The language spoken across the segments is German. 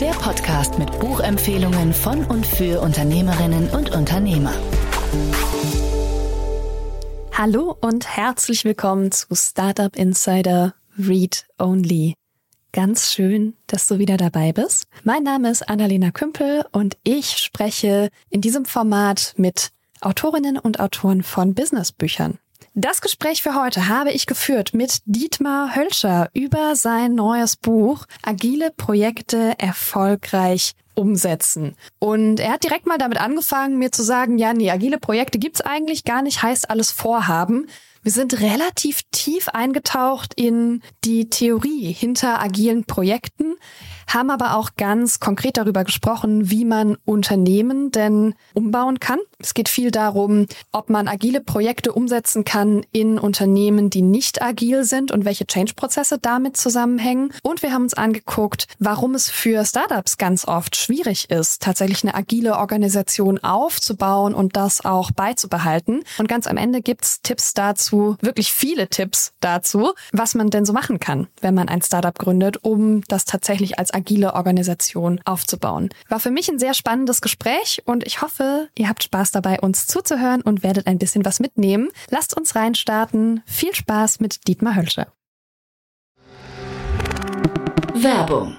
Der Podcast mit Buchempfehlungen von und für Unternehmerinnen und Unternehmer. Hallo und herzlich willkommen zu Startup Insider Read Only. Ganz schön, dass du wieder dabei bist. Mein Name ist Annalena Kümpel und ich spreche in diesem Format mit Autorinnen und Autoren von Businessbüchern. Das Gespräch für heute habe ich geführt mit Dietmar Hölscher über sein neues Buch Agile Projekte erfolgreich umsetzen. Und er hat direkt mal damit angefangen, mir zu sagen, ja, nee, agile Projekte gibt's eigentlich gar nicht, heißt alles Vorhaben. Wir sind relativ tief eingetaucht in die Theorie hinter agilen Projekten, haben aber auch ganz konkret darüber gesprochen, wie man Unternehmen denn umbauen kann. Es geht viel darum, ob man agile Projekte umsetzen kann in Unternehmen, die nicht agil sind und welche Change-Prozesse damit zusammenhängen. Und wir haben uns angeguckt, warum es für Startups ganz oft schwierig ist, tatsächlich eine agile Organisation aufzubauen und das auch beizubehalten. Und ganz am Ende gibt's Tipps dazu, wirklich viele Tipps dazu, was man denn so machen kann, wenn man ein Startup gründet, um das tatsächlich als agile Organisation aufzubauen. War für mich ein sehr spannendes Gespräch und ich hoffe, ihr habt Spaß dabei, uns zuzuhören und werdet ein bisschen was mitnehmen. Lasst uns reinstarten. Viel Spaß mit Dietmar Hölscher. Werbung.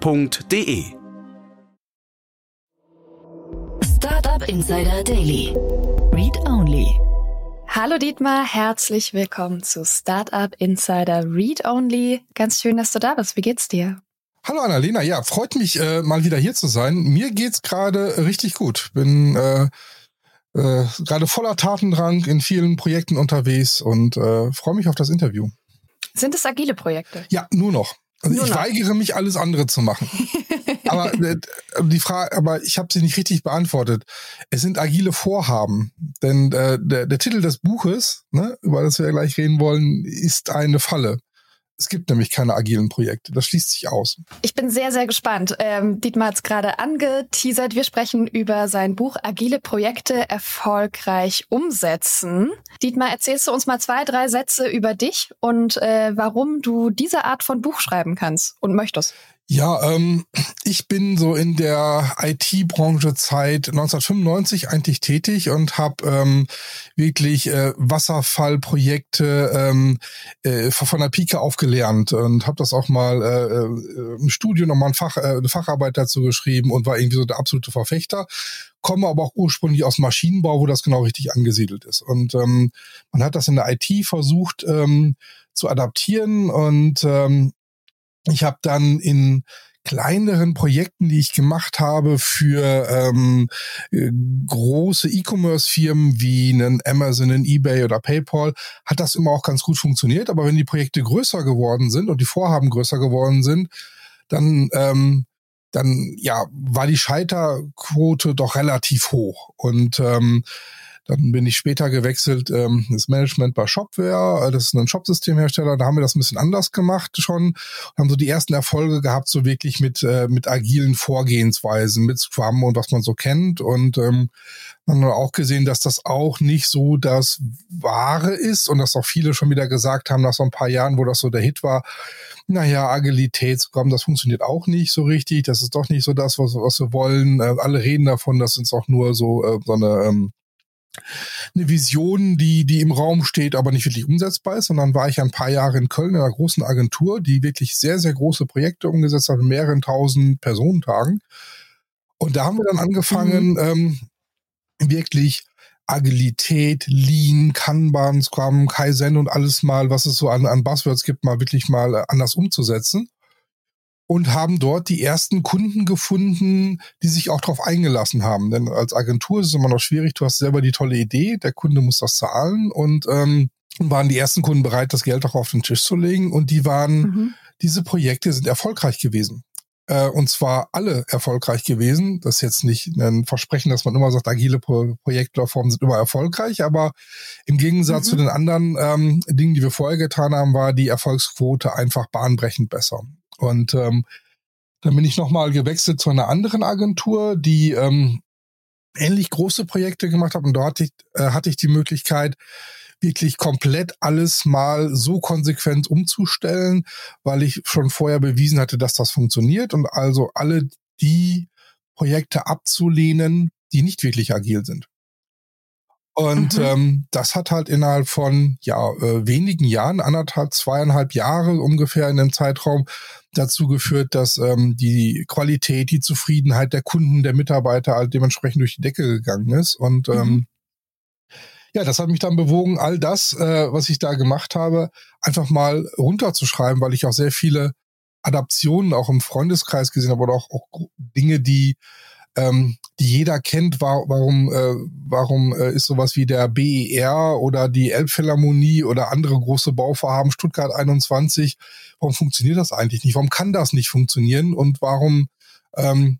www.startup.de. Startup Insider Daily. Read Only. Hallo Dietmar, herzlich willkommen zu Startup Insider Read Only. Ganz schön, dass du da bist. Wie geht's dir? Hallo Annalena, ja, freut mich äh, mal wieder hier zu sein. Mir geht's gerade richtig gut. Bin äh, äh, gerade voller Tatendrang in vielen Projekten unterwegs und äh, freue mich auf das Interview. Sind es agile Projekte? Ja, nur noch. Also Nur ich noch. weigere mich, alles andere zu machen. aber äh, die Frage, aber ich habe sie nicht richtig beantwortet. Es sind agile Vorhaben, denn äh, der, der Titel des Buches, ne, über das wir gleich reden wollen, ist eine Falle. Es gibt nämlich keine agilen Projekte. Das schließt sich aus. Ich bin sehr, sehr gespannt. Ähm, Dietmar hat es gerade angeteasert. Wir sprechen über sein Buch Agile Projekte erfolgreich umsetzen. Dietmar, erzählst du uns mal zwei, drei Sätze über dich und äh, warum du diese Art von Buch schreiben kannst und möchtest? Ja, ähm, ich bin so in der IT-Branche seit 1995 eigentlich tätig und habe ähm, wirklich äh, Wasserfallprojekte ähm, äh, von der Pike aufgelernt und habe das auch mal äh, äh, im Studium nochmal ein Fach, äh, eine Facharbeit dazu geschrieben und war irgendwie so der absolute Verfechter. Komme aber auch ursprünglich aus Maschinenbau, wo das genau richtig angesiedelt ist. Und ähm, man hat das in der IT versucht ähm, zu adaptieren und ähm, ich habe dann in kleineren Projekten, die ich gemacht habe für ähm, äh, große E-Commerce-Firmen wie einen Amazon, einen eBay oder PayPal, hat das immer auch ganz gut funktioniert. Aber wenn die Projekte größer geworden sind und die Vorhaben größer geworden sind, dann ähm, dann ja war die Scheiterquote doch relativ hoch und ähm, dann bin ich später gewechselt, ähm, das Management bei Shopware, das ist ein Shopsystemhersteller, da haben wir das ein bisschen anders gemacht schon, haben so die ersten Erfolge gehabt, so wirklich mit, äh, mit agilen Vorgehensweisen, mit Scrum und was man so kennt. Und ähm, man hat auch gesehen, dass das auch nicht so das Wahre ist und dass auch viele schon wieder gesagt haben, nach so ein paar Jahren, wo das so der Hit war, naja, Agilitätsprogramm, das funktioniert auch nicht so richtig, das ist doch nicht so das, was, was wir wollen. Äh, alle reden davon, das ist auch nur so, äh, so eine ähm, eine Vision, die, die im Raum steht, aber nicht wirklich umsetzbar ist. Und dann war ich ein paar Jahre in Köln in einer großen Agentur, die wirklich sehr, sehr große Projekte umgesetzt hat, mit mehreren tausend Personentagen. Und da haben wir dann angefangen, mhm. ähm, wirklich Agilität, Lean, Kanban, Scrum, Kaizen und alles mal, was es so an, an Buzzwords gibt, mal wirklich mal äh, anders umzusetzen. Und haben dort die ersten Kunden gefunden, die sich auch darauf eingelassen haben. Denn als Agentur ist es immer noch schwierig, du hast selber die tolle Idee, der Kunde muss das zahlen und ähm, waren die ersten Kunden bereit, das Geld auch auf den Tisch zu legen. Und die waren, mhm. diese Projekte sind erfolgreich gewesen äh, und zwar alle erfolgreich gewesen. Das ist jetzt nicht ein Versprechen, dass man immer sagt, agile Pro Projektplattformen sind immer erfolgreich, aber im Gegensatz mhm. zu den anderen ähm, Dingen, die wir vorher getan haben, war die Erfolgsquote einfach bahnbrechend besser. Und ähm, dann bin ich nochmal gewechselt zu einer anderen Agentur, die ähm, ähnlich große Projekte gemacht hat und dort hatte ich, äh, hatte ich die Möglichkeit, wirklich komplett alles mal so konsequent umzustellen, weil ich schon vorher bewiesen hatte, dass das funktioniert und also alle die Projekte abzulehnen, die nicht wirklich agil sind. Und mhm. ähm, das hat halt innerhalb von ja äh, wenigen Jahren, anderthalb, zweieinhalb Jahre ungefähr in dem Zeitraum dazu geführt, dass ähm, die Qualität, die Zufriedenheit der Kunden, der Mitarbeiter halt dementsprechend durch die Decke gegangen ist. Und ähm, mhm. Ja, das hat mich dann bewogen, all das, äh, was ich da gemacht habe, einfach mal runterzuschreiben, weil ich auch sehr viele Adaptionen auch im Freundeskreis gesehen habe oder auch, auch Dinge, die ähm, die jeder kennt. War, warum äh, warum äh, ist sowas wie der BER oder die Elbphilharmonie oder andere große Bauvorhaben Stuttgart 21? Warum funktioniert das eigentlich nicht? Warum kann das nicht funktionieren? Und warum ähm,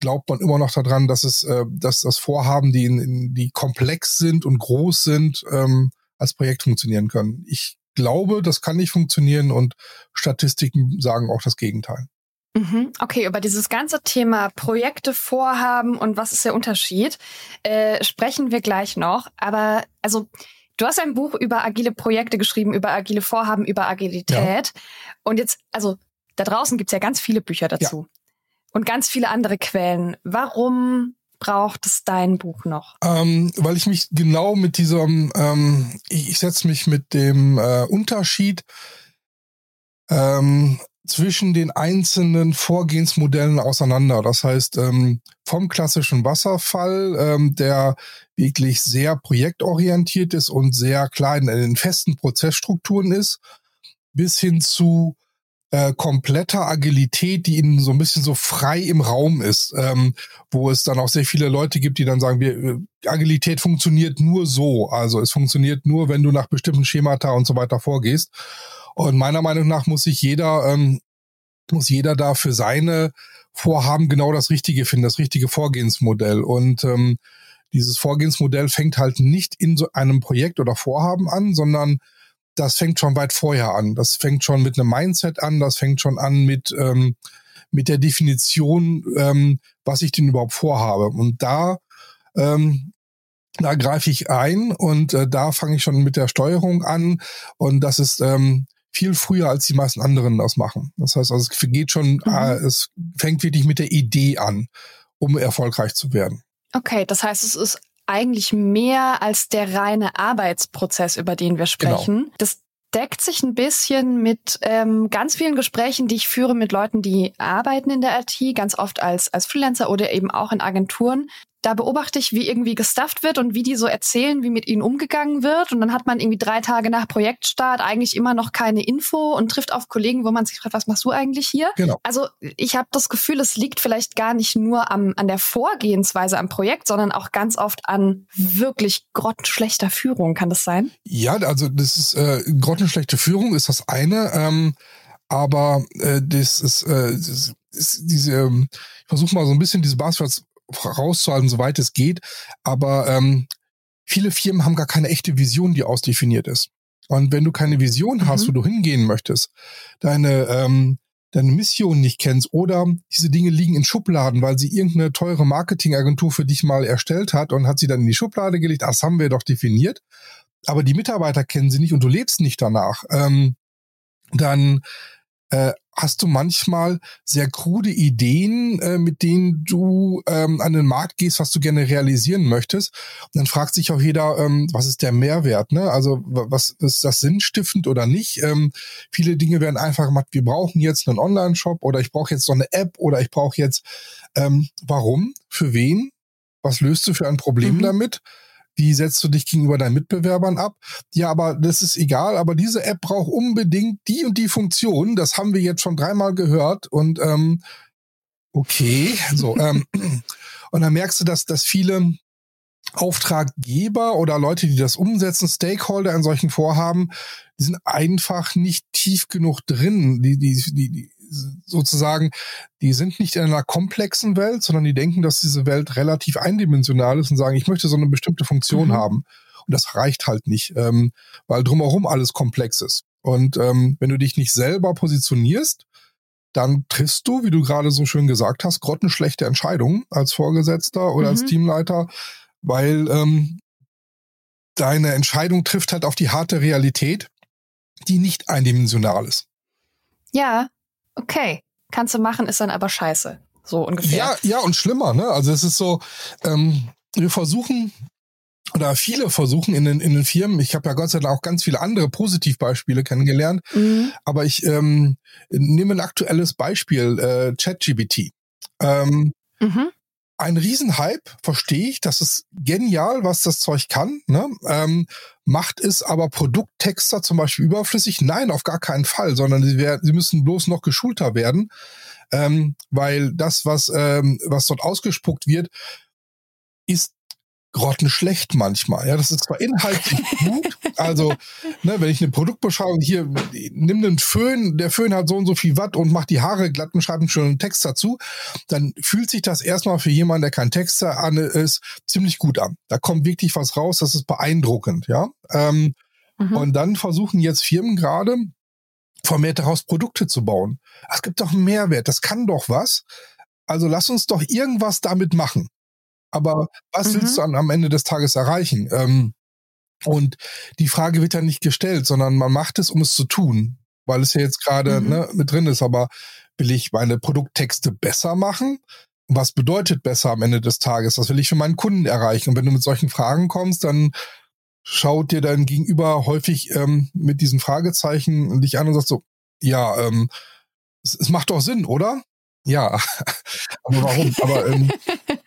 glaubt man immer noch daran, dass es, äh, dass das Vorhaben, die, in, in, die komplex sind und groß sind, ähm, als Projekt funktionieren können. Ich glaube, das kann nicht funktionieren und Statistiken sagen auch das Gegenteil. Mhm. Okay, über dieses ganze Thema Projekte, Vorhaben und was ist der Unterschied, äh, sprechen wir gleich noch. Aber also du hast ein Buch über agile Projekte geschrieben, über agile Vorhaben, über Agilität. Ja. Und jetzt, also da draußen gibt's ja ganz viele Bücher dazu. Ja und ganz viele andere Quellen. Warum braucht es dein Buch noch? Ähm, weil ich mich genau mit diesem, ähm, ich, ich setze mich mit dem äh, Unterschied ähm, zwischen den einzelnen Vorgehensmodellen auseinander. Das heißt, ähm, vom klassischen Wasserfall, ähm, der wirklich sehr projektorientiert ist und sehr klein in den festen Prozessstrukturen ist, bis hin zu äh, kompletter Agilität, die ihnen so ein bisschen so frei im Raum ist, ähm, wo es dann auch sehr viele Leute gibt, die dann sagen, wir, äh, Agilität funktioniert nur so. Also es funktioniert nur, wenn du nach bestimmten Schemata und so weiter vorgehst. Und meiner Meinung nach muss sich jeder, ähm, muss jeder da für seine Vorhaben genau das Richtige finden, das richtige Vorgehensmodell. Und ähm, dieses Vorgehensmodell fängt halt nicht in so einem Projekt oder Vorhaben an, sondern das fängt schon weit vorher an. Das fängt schon mit einem Mindset an, das fängt schon an mit, ähm, mit der Definition, ähm, was ich denn überhaupt vorhabe. Und da, ähm, da greife ich ein und äh, da fange ich schon mit der Steuerung an. Und das ist ähm, viel früher, als die meisten anderen das machen. Das heißt, also es geht schon, mhm. äh, es fängt wirklich mit der Idee an, um erfolgreich zu werden. Okay, das heißt, es ist eigentlich mehr als der reine Arbeitsprozess, über den wir genau. sprechen. Genau. Das deckt sich ein bisschen mit ähm, ganz vielen Gesprächen, die ich führe mit Leuten, die arbeiten in der IT, ganz oft als, als Freelancer oder eben auch in Agenturen, da beobachte ich, wie irgendwie gestufft wird und wie die so erzählen, wie mit ihnen umgegangen wird. Und dann hat man irgendwie drei Tage nach Projektstart eigentlich immer noch keine Info und trifft auf Kollegen, wo man sich fragt, was machst du eigentlich hier? Genau. Also ich habe das Gefühl, es liegt vielleicht gar nicht nur am, an der Vorgehensweise am Projekt, sondern auch ganz oft an wirklich grottenschlechter Führung. Kann das sein? Ja, also das ist äh, grottenschlechte Führung ist das eine. Ähm, aber äh, das ist, äh, das ist diese, ähm, ich versuche mal so ein bisschen diese Buzzwords rauszuhalten, soweit es geht. Aber ähm, viele Firmen haben gar keine echte Vision, die ausdefiniert ist. Und wenn du keine Vision hast, mhm. wo du hingehen möchtest, deine, ähm, deine Mission nicht kennst oder diese Dinge liegen in Schubladen, weil sie irgendeine teure Marketingagentur für dich mal erstellt hat und hat sie dann in die Schublade gelegt, das haben wir doch definiert, aber die Mitarbeiter kennen sie nicht und du lebst nicht danach, ähm, dann äh, hast du manchmal sehr krude Ideen, äh, mit denen du ähm, an den Markt gehst, was du gerne realisieren möchtest. Und dann fragt sich auch jeder, ähm, was ist der Mehrwert? Ne? Also was ist das sinnstiftend oder nicht? Ähm, viele Dinge werden einfach gemacht, wir brauchen jetzt einen Online-Shop oder ich brauche jetzt so eine App oder ich brauche jetzt, ähm, warum, für wen, was löst du für ein Problem mhm. damit? Wie setzt du dich gegenüber deinen Mitbewerbern ab? Ja, aber das ist egal, aber diese App braucht unbedingt die und die Funktion. Das haben wir jetzt schon dreimal gehört und ähm, okay, so. ähm, und dann merkst du, dass, dass viele Auftraggeber oder Leute, die das umsetzen, Stakeholder in solchen Vorhaben, die sind einfach nicht tief genug drin. Die, die, die, die sozusagen, die sind nicht in einer komplexen Welt, sondern die denken, dass diese Welt relativ eindimensional ist und sagen, ich möchte so eine bestimmte Funktion mhm. haben. Und das reicht halt nicht, ähm, weil drumherum alles komplex ist. Und ähm, wenn du dich nicht selber positionierst, dann triffst du, wie du gerade so schön gesagt hast, grottenschlechte Entscheidungen als Vorgesetzter oder mhm. als Teamleiter, weil ähm, deine Entscheidung trifft halt auf die harte Realität, die nicht eindimensional ist. Ja, okay, kannst du machen, ist dann aber scheiße. So ungefähr. Ja, ja, und schlimmer, ne? Also es ist so, ähm, wir versuchen, oder viele versuchen in den, in den Firmen, ich habe ja Gott sei Dank auch ganz viele andere Positivbeispiele kennengelernt, mhm. aber ich ähm, nehme ein aktuelles Beispiel, äh, ChatGBT. Ähm, mhm ein Riesenhype, verstehe ich. Das ist genial, was das Zeug kann. Ne? Ähm, macht es aber Produkttexter zum Beispiel überflüssig? Nein, auf gar keinen Fall, sondern sie, werden, sie müssen bloß noch geschulter werden, ähm, weil das, was, ähm, was dort ausgespuckt wird, ist grottenschlecht manchmal. Ja, das ist zwar inhaltlich gut, also ne, wenn ich eine Produktbeschreibung hier nimm den Föhn, der Föhn hat so und so viel Watt und macht die Haare glatt und schreibt einen schönen Text dazu, dann fühlt sich das erstmal für jemanden, der kein Texter an ist, ziemlich gut an. Da kommt wirklich was raus, das ist beeindruckend, ja. Ähm, mhm. Und dann versuchen jetzt Firmen gerade vermehrt daraus Produkte zu bauen. Es gibt doch einen Mehrwert, das kann doch was. Also lass uns doch irgendwas damit machen aber was mhm. willst du am Ende des Tages erreichen? Ähm, und die Frage wird ja nicht gestellt, sondern man macht es, um es zu tun, weil es ja jetzt gerade mhm. ne, mit drin ist. Aber will ich meine Produkttexte besser machen? Was bedeutet besser am Ende des Tages? Was will ich für meinen Kunden erreichen? Und wenn du mit solchen Fragen kommst, dann schaut dir dein Gegenüber häufig ähm, mit diesen Fragezeichen dich an und sagt so, ja, ähm, es, es macht doch Sinn, oder? Ja, aber warum? aber ähm,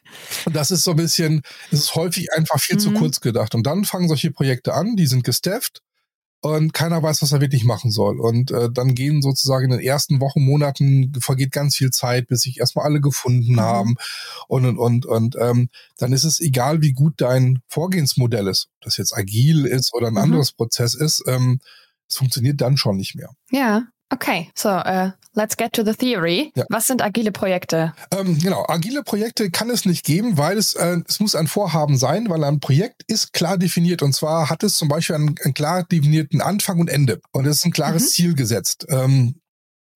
das ist so ein bisschen, es ist häufig einfach viel mhm. zu kurz gedacht. Und dann fangen solche Projekte an, die sind gestafft und keiner weiß, was er wirklich machen soll. Und äh, dann gehen sozusagen in den ersten Wochen, Monaten vergeht ganz viel Zeit, bis sich erstmal alle gefunden mhm. haben. Und und und und ähm, dann ist es egal, wie gut dein Vorgehensmodell ist, ob das jetzt agil ist oder ein mhm. anderes Prozess ist. Ähm, es funktioniert dann schon nicht mehr. Ja, Okay, so uh, let's get to the theory. Ja. Was sind agile Projekte? Ähm, genau, agile Projekte kann es nicht geben, weil es, äh, es muss ein Vorhaben sein, weil ein Projekt ist klar definiert und zwar hat es zum Beispiel einen, einen klar definierten Anfang und Ende und es ist ein klares mhm. Ziel gesetzt. Ähm,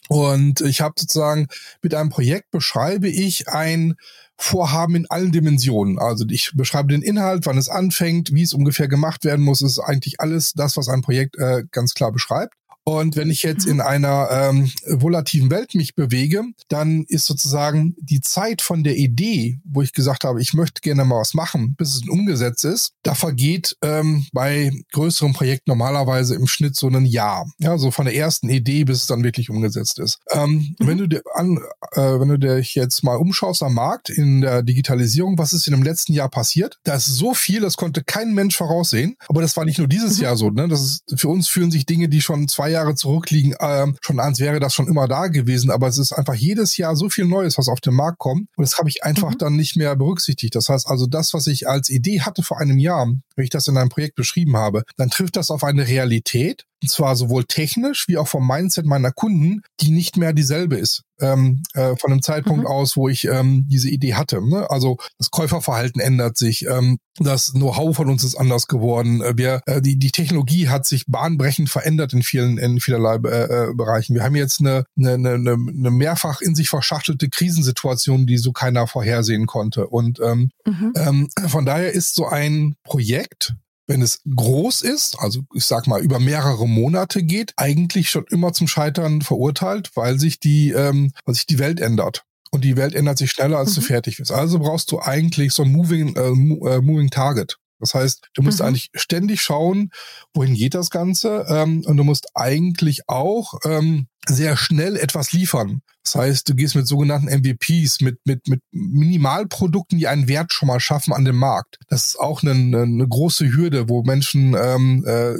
und ich habe sozusagen mit einem Projekt beschreibe ich ein Vorhaben in allen Dimensionen. Also ich beschreibe den Inhalt, wann es anfängt, wie es ungefähr gemacht werden muss. ist eigentlich alles das, was ein Projekt äh, ganz klar beschreibt. Und wenn ich jetzt in einer ähm, volativen Welt mich bewege, dann ist sozusagen die Zeit von der Idee, wo ich gesagt habe, ich möchte gerne mal was machen, bis es umgesetzt ist, da vergeht ähm, bei größeren Projekten normalerweise im Schnitt so ein Jahr. Ja, so von der ersten Idee, bis es dann wirklich umgesetzt ist. Ähm, mhm. Wenn du dir an, äh, wenn du dich jetzt mal umschaust am Markt in der Digitalisierung, was ist in dem letzten Jahr passiert? Da ist so viel, das konnte kein Mensch voraussehen. Aber das war nicht nur dieses mhm. Jahr so. Ne? Das ist, für uns fühlen sich Dinge, die schon zwei Jahre Jahre zurückliegen, ähm, schon als wäre das schon immer da gewesen. Aber es ist einfach jedes Jahr so viel Neues, was auf den Markt kommt. Und das habe ich einfach mhm. dann nicht mehr berücksichtigt. Das heißt also, das, was ich als Idee hatte vor einem Jahr, wenn ich das in einem Projekt beschrieben habe, dann trifft das auf eine Realität, und zwar sowohl technisch wie auch vom Mindset meiner Kunden, die nicht mehr dieselbe ist. Ähm, äh, von dem Zeitpunkt mhm. aus, wo ich ähm, diese Idee hatte. Ne? Also das Käuferverhalten ändert sich, ähm, das Know-how von uns ist anders geworden. Äh, wir, äh, die, die Technologie hat sich bahnbrechend verändert in vielen, in vielerlei äh, äh, Bereichen. Wir haben jetzt eine, eine, eine, eine mehrfach in sich verschachtelte Krisensituation, die so keiner vorhersehen konnte. Und ähm, mhm. ähm, von daher ist so ein Projekt wenn es groß ist, also ich sag mal über mehrere Monate geht, eigentlich schon immer zum Scheitern verurteilt, weil sich die, ähm, weil sich die Welt ändert. Und die Welt ändert sich schneller, als mhm. du fertig bist. Also brauchst du eigentlich so ein Moving, äh, äh, Moving Target. Das heißt, du musst mhm. eigentlich ständig schauen, wohin geht das Ganze. Ähm, und du musst eigentlich auch ähm, sehr schnell etwas liefern. Das heißt, du gehst mit sogenannten MVPs, mit, mit, mit Minimalprodukten, die einen Wert schon mal schaffen an dem Markt. Das ist auch eine, eine große Hürde, wo Menschen ähm, äh,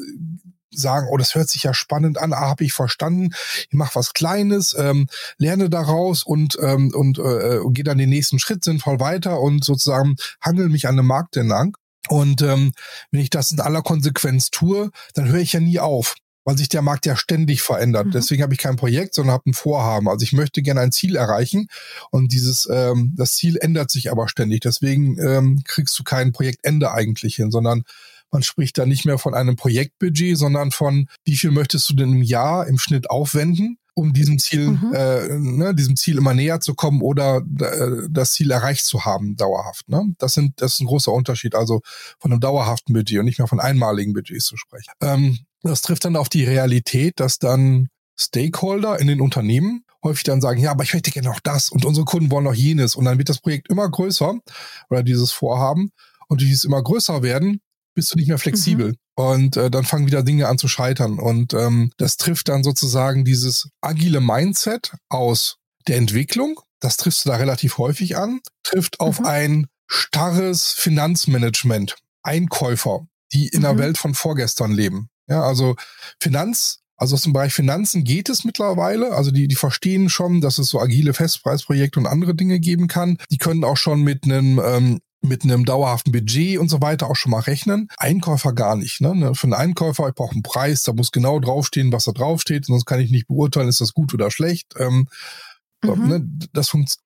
sagen, oh, das hört sich ja spannend an, ah, habe ich verstanden, ich mache was Kleines, ähm, lerne daraus und, ähm, und äh, gehe dann den nächsten Schritt sinnvoll weiter und sozusagen handel mich an dem Markt entlang. Und ähm, wenn ich das in aller Konsequenz tue, dann höre ich ja nie auf, weil sich der Markt ja ständig verändert. Mhm. Deswegen habe ich kein Projekt, sondern habe ein Vorhaben. Also ich möchte gerne ein Ziel erreichen und dieses ähm, das Ziel ändert sich aber ständig. Deswegen ähm, kriegst du kein Projektende eigentlich hin, sondern man spricht da nicht mehr von einem Projektbudget, sondern von wie viel möchtest du denn im Jahr im Schnitt aufwenden um diesem Ziel, mhm. äh, ne, diesem Ziel immer näher zu kommen oder äh, das Ziel erreicht zu haben, dauerhaft. Ne? Das sind, das ist ein großer Unterschied, also von einem dauerhaften Budget und nicht mehr von einmaligen Budgets zu sprechen. Ähm, das trifft dann auf die Realität, dass dann Stakeholder in den Unternehmen häufig dann sagen, ja, aber ich hätte gerne noch das und unsere Kunden wollen noch jenes und dann wird das Projekt immer größer oder dieses Vorhaben und die es immer größer werden, bist du nicht mehr flexibel. Mhm. Und äh, dann fangen wieder Dinge an zu scheitern. Und ähm, das trifft dann sozusagen dieses agile Mindset aus der Entwicklung. Das triffst du da relativ häufig an. Trifft auf mhm. ein starres Finanzmanagement. Einkäufer, die in mhm. der Welt von vorgestern leben. Ja, also Finanz, also aus dem Bereich Finanzen geht es mittlerweile. Also die, die verstehen schon, dass es so agile Festpreisprojekte und andere Dinge geben kann. Die können auch schon mit einem ähm, mit einem dauerhaften Budget und so weiter auch schon mal rechnen. Einkäufer gar nicht. Ne? ne für einen Einkäufer, ich brauche einen Preis, da muss genau draufstehen, was da draufsteht, sonst kann ich nicht beurteilen, ist das gut oder schlecht. Ähm, mhm. ne? das funkt,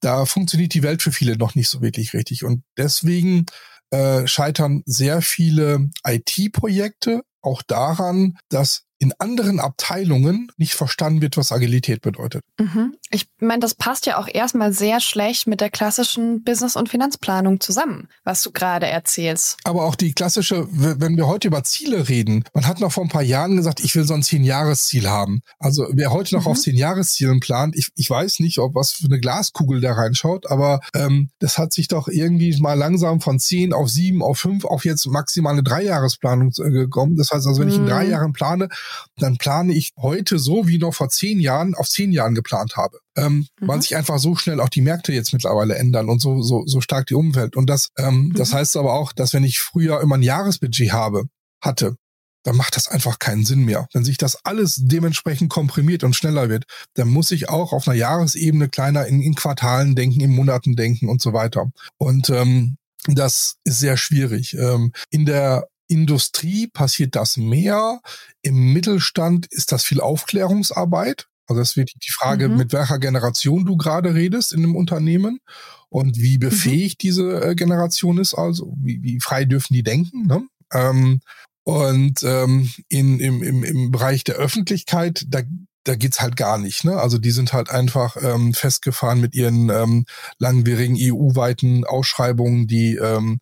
da funktioniert die Welt für viele noch nicht so wirklich richtig. Und deswegen äh, scheitern sehr viele IT-Projekte auch daran, dass in anderen Abteilungen nicht verstanden wird, was Agilität bedeutet. Mhm. Ich meine, das passt ja auch erstmal sehr schlecht mit der klassischen Business- und Finanzplanung zusammen, was du gerade erzählst. Aber auch die klassische, wenn wir heute über Ziele reden, man hat noch vor ein paar Jahren gesagt, ich will so ein Zehn-Jahres-Ziel haben. Also wer heute noch mhm. auf Zehn-Jahres-Zielen plant, ich, ich weiß nicht, ob was für eine Glaskugel da reinschaut, aber ähm, das hat sich doch irgendwie mal langsam von zehn auf sieben, auf fünf, auf jetzt maximal eine Dreijahresplanung äh, gekommen. Das heißt also, wenn ich in drei mhm. Jahren plane, dann plane ich heute so, wie noch vor zehn Jahren auf zehn Jahren geplant habe. Ähm, mhm. Weil sich einfach so schnell auch die Märkte jetzt mittlerweile ändern und so, so, so stark die Umwelt. Und das, ähm, mhm. das heißt aber auch, dass wenn ich früher immer ein Jahresbudget habe, hatte, dann macht das einfach keinen Sinn mehr. Wenn sich das alles dementsprechend komprimiert und schneller wird, dann muss ich auch auf einer Jahresebene kleiner in, in Quartalen denken, in Monaten denken und so weiter. Und ähm, das ist sehr schwierig. Ähm, in der Industrie passiert das mehr. Im Mittelstand ist das viel Aufklärungsarbeit. Also das wird die Frage, mhm. mit welcher Generation du gerade redest in einem Unternehmen und wie mhm. befähigt mhm. diese äh, Generation ist, also wie, wie frei dürfen die denken. Ne? Ähm, und ähm, in, im, im, im Bereich der Öffentlichkeit, da, da geht's halt gar nicht. Ne? Also die sind halt einfach ähm, festgefahren mit ihren ähm, langwierigen EU-weiten Ausschreibungen, die, ähm,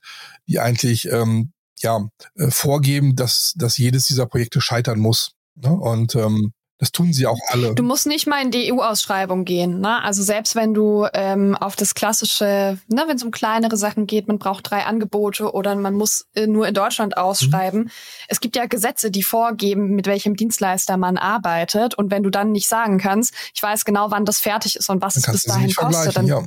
die eigentlich ähm, ja, äh, vorgeben, dass, dass jedes dieser Projekte scheitern muss. Ne? Und ähm, das tun sie auch alle. Du musst nicht mal in die EU-Ausschreibung gehen. Ne? Also selbst wenn du ähm, auf das klassische, ne, wenn es um kleinere Sachen geht, man braucht drei Angebote oder man muss äh, nur in Deutschland ausschreiben. Mhm. Es gibt ja Gesetze, die vorgeben, mit welchem Dienstleister man arbeitet. Und wenn du dann nicht sagen kannst, ich weiß genau, wann das fertig ist und was es bis dahin kostet, dann, ja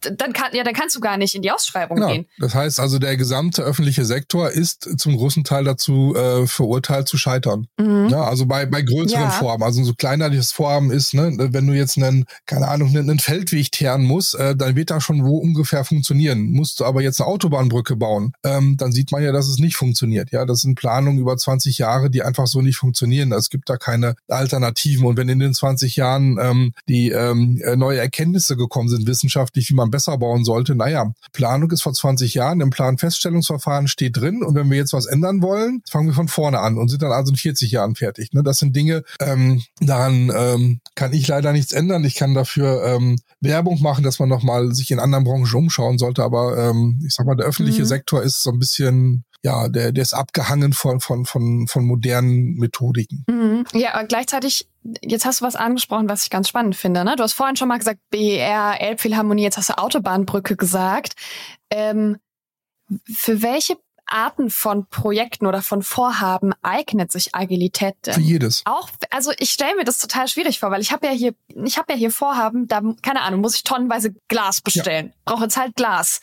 dann kann, ja, dann kannst du gar nicht in die Ausschreibung genau. gehen. Das heißt also, der gesamte öffentliche Sektor ist zum großen Teil dazu äh, verurteilt zu scheitern. Mhm. Ja, also bei, bei größeren ja. Vorhaben, also so kleiner das Vorhaben ist, ne, wenn du jetzt einen, keine Ahnung, einen, einen Feldweg teeren musst, äh, dann wird da schon wo ungefähr funktionieren. Musst du aber jetzt eine Autobahnbrücke bauen, ähm, dann sieht man ja, dass es nicht funktioniert. Ja, das sind Planungen über 20 Jahre, die einfach so nicht funktionieren. Es gibt da keine Alternativen. Und wenn in den 20 Jahren ähm, die ähm, neue Erkenntnisse gekommen sind, wissenschaftlich, wie man besser bauen sollte. Naja, Planung ist vor 20 Jahren, im Planfeststellungsverfahren steht drin und wenn wir jetzt was ändern wollen, fangen wir von vorne an und sind dann also in 40 Jahren fertig. Ne? Das sind Dinge, ähm, daran ähm, kann ich leider nichts ändern. Ich kann dafür ähm, Werbung machen, dass man nochmal sich in anderen Branchen umschauen sollte, aber ähm, ich sag mal, der öffentliche mhm. Sektor ist so ein bisschen ja, der, der ist abgehangen von, von, von, von modernen Methodiken. Mhm. Ja, aber gleichzeitig, jetzt hast du was angesprochen, was ich ganz spannend finde. Ne? Du hast vorhin schon mal gesagt, BER, Elbphilharmonie, jetzt hast du Autobahnbrücke gesagt. Ähm, für welche Arten von Projekten oder von Vorhaben eignet sich Agilität denn? Für jedes. Auch, also ich stelle mir das total schwierig vor, weil ich habe ja hier, ich habe ja hier Vorhaben, da, keine Ahnung, muss ich tonnenweise Glas bestellen. Ja. Brauche jetzt halt Glas.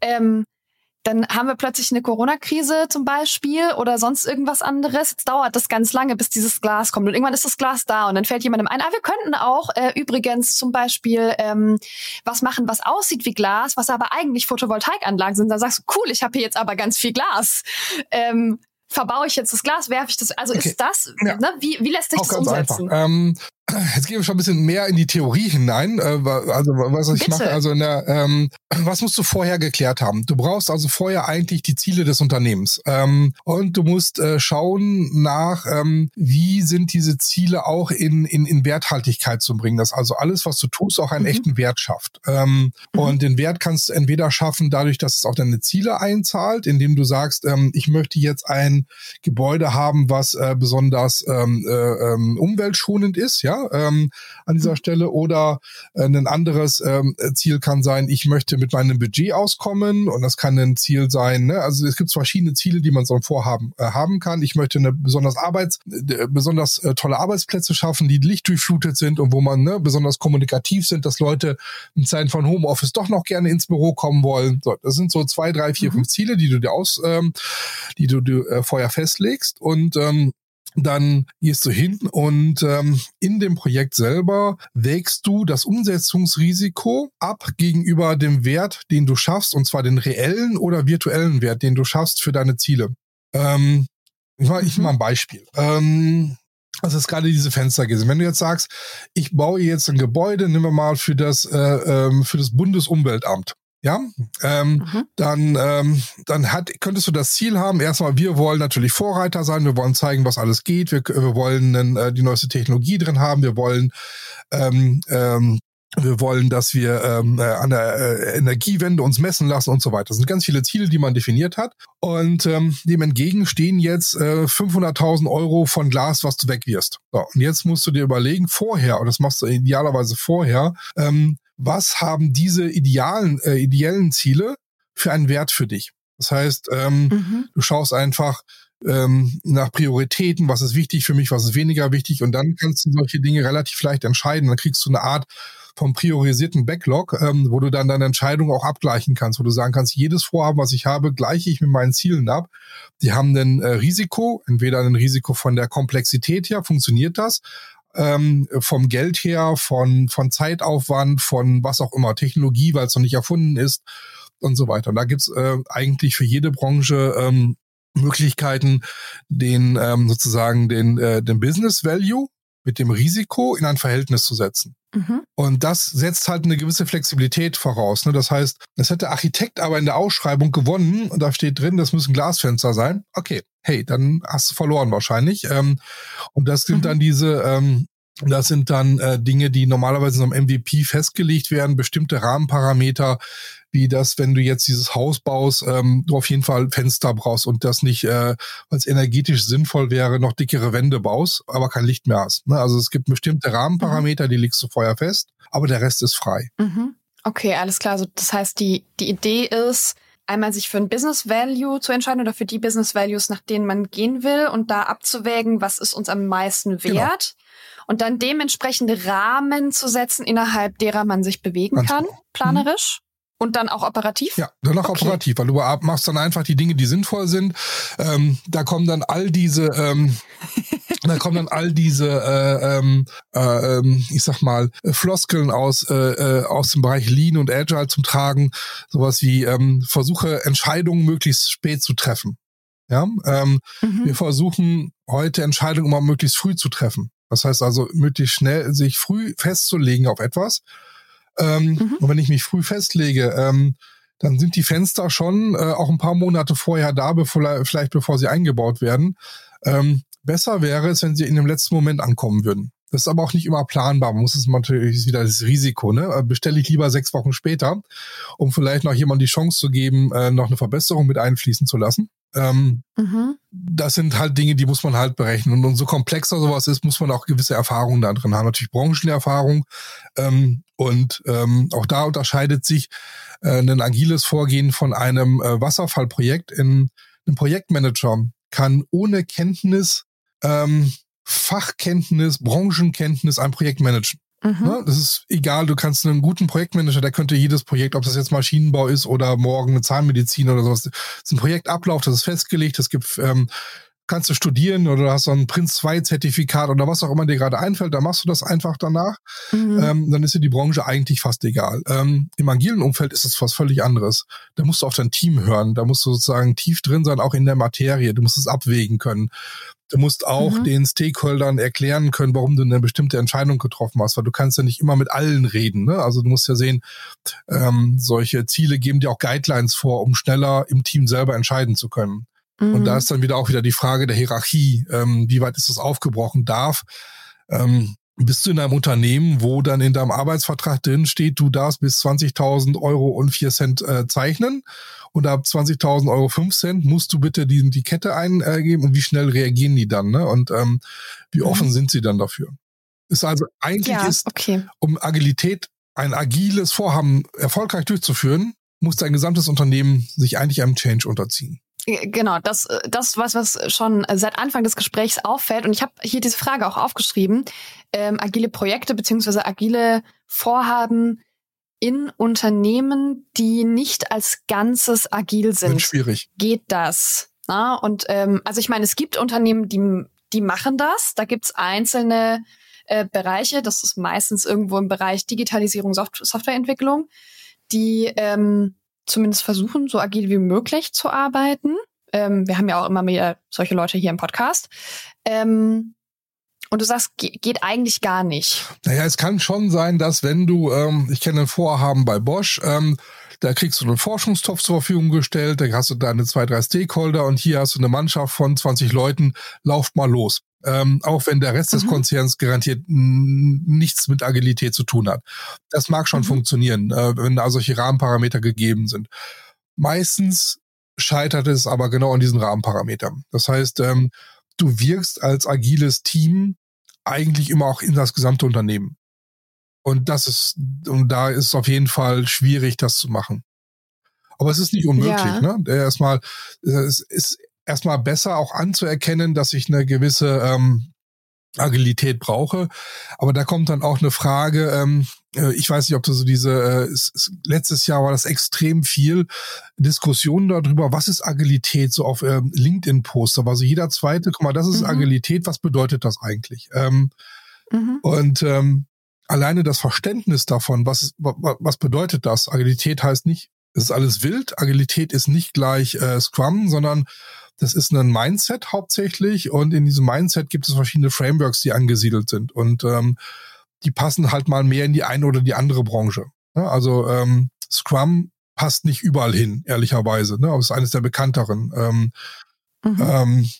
Ähm, dann haben wir plötzlich eine Corona-Krise zum Beispiel oder sonst irgendwas anderes. Jetzt dauert das ganz lange, bis dieses Glas kommt. Und irgendwann ist das Glas da und dann fällt jemandem ein, ah, wir könnten auch äh, übrigens zum Beispiel ähm, was machen, was aussieht wie Glas, was aber eigentlich Photovoltaikanlagen sind. Dann sagst du, cool, ich habe hier jetzt aber ganz viel Glas. Ähm, verbaue ich jetzt das Glas, werfe ich das, also okay. ist das, ja. ne, wie, wie lässt sich Auch das umsetzen? Ähm, Jetzt gehen wir schon ein bisschen mehr in die Theorie hinein. Äh, also was ich Bitte. mache, also in der, ähm, was musst du vorher geklärt haben? Du brauchst also vorher eigentlich die Ziele des Unternehmens ähm, und du musst äh, schauen nach, ähm, wie sind diese Ziele auch in, in, in Werthaltigkeit zu bringen, dass also alles, was du tust, auch einen mhm. echten Wert schafft. Ähm, mhm. Und den Wert kannst du entweder schaffen dadurch, dass es auf deine Ziele einzahlt, indem du sagst, ähm, ich möchte jetzt ein Gebäude haben, was äh, besonders ähm, äh, ähm, umweltschonend ist, ja, ähm, an dieser mhm. Stelle. Oder äh, ein anderes ähm, Ziel kann sein, ich möchte mit meinem Budget auskommen und das kann ein Ziel sein. Ne? Also es gibt verschiedene Ziele, die man so ein Vorhaben äh, haben kann. Ich möchte eine besonders Arbeits, äh, besonders äh, tolle Arbeitsplätze schaffen, die lichtdurchflutet sind und wo man ne, besonders kommunikativ sind, dass Leute in Zeiten von Homeoffice doch noch gerne ins Büro kommen wollen. So, das sind so zwei, drei, vier, mhm. fünf Ziele, die du dir aus, ähm, die du, du äh, vorher festlegst und ähm, dann gehst du hin und ähm, in dem Projekt selber wägst du das Umsetzungsrisiko ab gegenüber dem Wert, den du schaffst, und zwar den reellen oder virtuellen Wert, den du schaffst für deine Ziele. Ähm, ich mache ich mal ein Beispiel. Ähm, also ist gerade diese Fenster gesehen. Wenn du jetzt sagst, ich baue jetzt ein Gebäude, nehmen wir mal für das äh, ähm, für das Bundesumweltamt ja, ähm, mhm. dann, ähm, dann hat, könntest du das Ziel haben, erstmal, wir wollen natürlich Vorreiter sein, wir wollen zeigen, was alles geht, wir, wir wollen äh, die neueste Technologie drin haben, wir wollen ähm, ähm, wir wollen, dass wir ähm, äh, an der äh, Energiewende uns messen lassen und so weiter. Das sind ganz viele Ziele, die man definiert hat. Und ähm, dem entgegen stehen jetzt äh, 500.000 Euro von Glas, was du wegwirst. So, und jetzt musst du dir überlegen, vorher, und das machst du idealerweise vorher, ähm, was haben diese idealen, äh, ideellen Ziele für einen Wert für dich? Das heißt, ähm, mhm. du schaust einfach ähm, nach Prioritäten, was ist wichtig für mich, was ist weniger wichtig und dann kannst du solche Dinge relativ leicht entscheiden. Dann kriegst du eine Art vom priorisierten Backlog, ähm, wo du dann deine Entscheidung auch abgleichen kannst, wo du sagen kannst, jedes Vorhaben, was ich habe, gleiche ich mit meinen Zielen ab. Die haben ein äh, Risiko, entweder ein Risiko von der Komplexität her, funktioniert das, ähm, vom Geld her, von, von Zeitaufwand, von was auch immer, Technologie, weil es noch nicht erfunden ist und so weiter. Und da gibt's äh, eigentlich für jede Branche ähm, Möglichkeiten, den ähm, sozusagen den, äh, den Business Value mit dem Risiko in ein Verhältnis zu setzen. Mhm. Und das setzt halt eine gewisse Flexibilität voraus. Ne? Das heißt, das hätte Architekt aber in der Ausschreibung gewonnen und da steht drin, das müssen Glasfenster sein. Okay, hey, dann hast du verloren wahrscheinlich. Ähm, und das sind mhm. dann diese, ähm, das sind dann äh, Dinge, die normalerweise in einem MVP festgelegt werden, bestimmte Rahmenparameter, wie das, wenn du jetzt dieses Haus baust, ähm, du auf jeden Fall Fenster brauchst und das nicht, äh, weil es energetisch sinnvoll wäre, noch dickere Wände baust, aber kein Licht mehr hast. Ne? Also es gibt bestimmte Rahmenparameter, die legst du vorher fest, aber der Rest ist frei. Mhm. Okay, alles klar. Also das heißt, die, die Idee ist, einmal sich für ein Business Value zu entscheiden oder für die Business Values, nach denen man gehen will und da abzuwägen, was ist uns am meisten genau. wert. Genau. Und dann dementsprechende Rahmen zu setzen, innerhalb derer man sich bewegen Ganz kann, genau. planerisch. Und dann auch operativ? Ja, dann auch okay. operativ, weil du machst dann einfach die Dinge, die sinnvoll sind. Ähm, da kommen dann all diese, ähm, da kommen dann all diese, äh, ähm, äh, ähm, ich sag mal, Floskeln aus äh, äh, aus dem Bereich Lean und Agile zum Tragen. Sowas wie ähm, versuche Entscheidungen möglichst spät zu treffen. Ja, ähm, mhm. wir versuchen heute Entscheidungen immer möglichst früh zu treffen. Das heißt also möglichst schnell sich früh festzulegen auf etwas ähm, mhm. Und wenn ich mich früh festlege, ähm, dann sind die Fenster schon äh, auch ein paar Monate vorher da, bevor, vielleicht bevor sie eingebaut werden. Ähm, besser wäre es, wenn sie in dem letzten Moment ankommen würden. Das ist aber auch nicht immer planbar. Man muss es natürlich wieder das Risiko, ne? Äh, bestelle ich lieber sechs Wochen später, um vielleicht noch jemand die Chance zu geben, äh, noch eine Verbesserung mit einfließen zu lassen. Ähm, mhm. Das sind halt Dinge, die muss man halt berechnen. Und umso komplexer sowas ist, muss man auch gewisse Erfahrungen da drin haben. Natürlich Branchenerfahrung. Ähm, und ähm, auch da unterscheidet sich äh, ein agiles Vorgehen von einem äh, Wasserfallprojekt. In einem Projektmanager kann ohne Kenntnis, ähm, Fachkenntnis, Branchenkenntnis ein Projekt managen. Mhm. Ne? Das ist egal, du kannst einen guten Projektmanager, der könnte jedes Projekt, ob das jetzt Maschinenbau ist oder morgen eine Zahnmedizin oder sowas, das ist ein Projektablauf, das ist festgelegt, es gibt, ähm, kannst du studieren oder du hast so ein Prinz 2 Zertifikat oder was auch immer dir gerade einfällt, dann machst du das einfach danach. Mhm. Ähm, dann ist dir die Branche eigentlich fast egal. Ähm, Im agilen Umfeld ist es was völlig anderes. Da musst du auf dein Team hören, da musst du sozusagen tief drin sein, auch in der Materie. Du musst es abwägen können. Du musst auch mhm. den Stakeholdern erklären können, warum du eine bestimmte Entscheidung getroffen hast, weil du kannst ja nicht immer mit allen reden. Ne? Also du musst ja sehen, ähm, solche Ziele geben dir auch Guidelines vor, um schneller im Team selber entscheiden zu können. Mhm. Und da ist dann wieder auch wieder die Frage der Hierarchie. Ähm, wie weit ist das aufgebrochen darf? Ähm, bist du in einem Unternehmen, wo dann in deinem Arbeitsvertrag drin steht, du darfst bis 20.000 Euro und 4 Cent äh, zeichnen und ab 20.000 Euro 5 Cent musst du bitte die, die Kette eingeben und wie schnell reagieren die dann ne? und ähm, wie offen mhm. sind sie dann dafür. Ist also eigentlich ja, ist, okay. um Agilität, ein agiles Vorhaben erfolgreich durchzuführen, muss dein gesamtes Unternehmen sich eigentlich einem Change unterziehen. Genau, das, das was, was schon seit Anfang des Gesprächs auffällt. Und ich habe hier diese Frage auch aufgeschrieben. Ähm, agile Projekte beziehungsweise agile Vorhaben in Unternehmen, die nicht als Ganzes agil sind. Wird schwierig. Geht das? Na? Und ähm, also ich meine, es gibt Unternehmen, die, die machen das. Da gibt's einzelne äh, Bereiche, das ist meistens irgendwo im Bereich Digitalisierung, Soft Softwareentwicklung, die ähm, zumindest versuchen, so agil wie möglich zu arbeiten. Ähm, wir haben ja auch immer mehr solche Leute hier im Podcast. Ähm, und du sagst, geht eigentlich gar nicht. Naja, es kann schon sein, dass wenn du, ähm, ich kenne ein Vorhaben bei Bosch, ähm, da kriegst du einen Forschungstopf zur Verfügung gestellt, da hast du deine zwei, drei Stakeholder und hier hast du eine Mannschaft von 20 Leuten, lauft mal los. Ähm, auch wenn der Rest mhm. des Konzerns garantiert nichts mit Agilität zu tun hat. Das mag schon mhm. funktionieren, äh, wenn da solche Rahmenparameter gegeben sind. Meistens scheitert es aber genau an diesen Rahmenparametern. Das heißt, ähm, du wirkst als agiles Team eigentlich immer auch in das gesamte Unternehmen. Und das ist, und da ist es auf jeden Fall schwierig, das zu machen. Aber es ist nicht unmöglich, ja. ne? Erstmal, es ist erstmal besser auch anzuerkennen, dass ich eine gewisse ähm, Agilität brauche. Aber da kommt dann auch eine Frage, ähm, äh, ich weiß nicht, ob du so diese, äh, es, es, letztes Jahr war das extrem viel Diskussion darüber, was ist Agilität, so auf ähm, LinkedIn-Poster, war so jeder zweite, guck mal, das ist mhm. Agilität, was bedeutet das eigentlich? Ähm, mhm. Und ähm, alleine das Verständnis davon, was, was bedeutet das? Agilität heißt nicht, es ist alles wild, Agilität ist nicht gleich äh, Scrum, sondern das ist ein Mindset hauptsächlich und in diesem Mindset gibt es verschiedene Frameworks, die angesiedelt sind und ähm, die passen halt mal mehr in die eine oder die andere Branche. Ja, also ähm, Scrum passt nicht überall hin, ehrlicherweise, ne? aber ist eines der bekannteren. Ähm, mhm. ähm,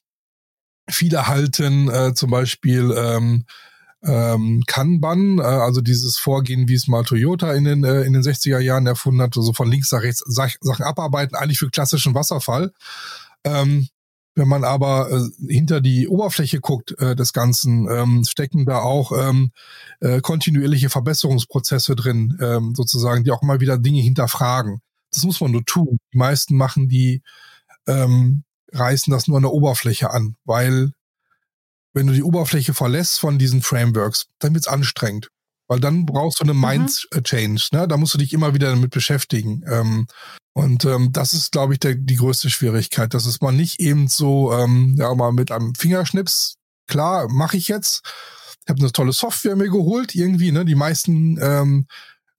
viele halten äh, zum Beispiel ähm, ähm, Kanban, äh, also dieses Vorgehen, wie es mal Toyota in den, äh, in den 60er Jahren erfunden hat, so also von links nach rechts Sachen abarbeiten, eigentlich für klassischen Wasserfall. Ähm, wenn man aber äh, hinter die Oberfläche guckt äh, des Ganzen, ähm, stecken da auch ähm, äh, kontinuierliche Verbesserungsprozesse drin, ähm, sozusagen, die auch immer wieder Dinge hinterfragen. Das muss man nur tun. Die meisten machen die, ähm, reißen das nur an der Oberfläche an, weil wenn du die Oberfläche verlässt von diesen Frameworks, dann wird's anstrengend. Weil dann brauchst du eine mhm. Mind-Change. Ne? Da musst du dich immer wieder damit beschäftigen. Ähm, und ähm, das ist, glaube ich, der, die größte Schwierigkeit, dass es mal nicht eben so, ähm, ja, mal mit einem Fingerschnips, klar, mache ich jetzt. Ich habe eine tolle Software mir geholt, irgendwie, ne? Die meisten ähm,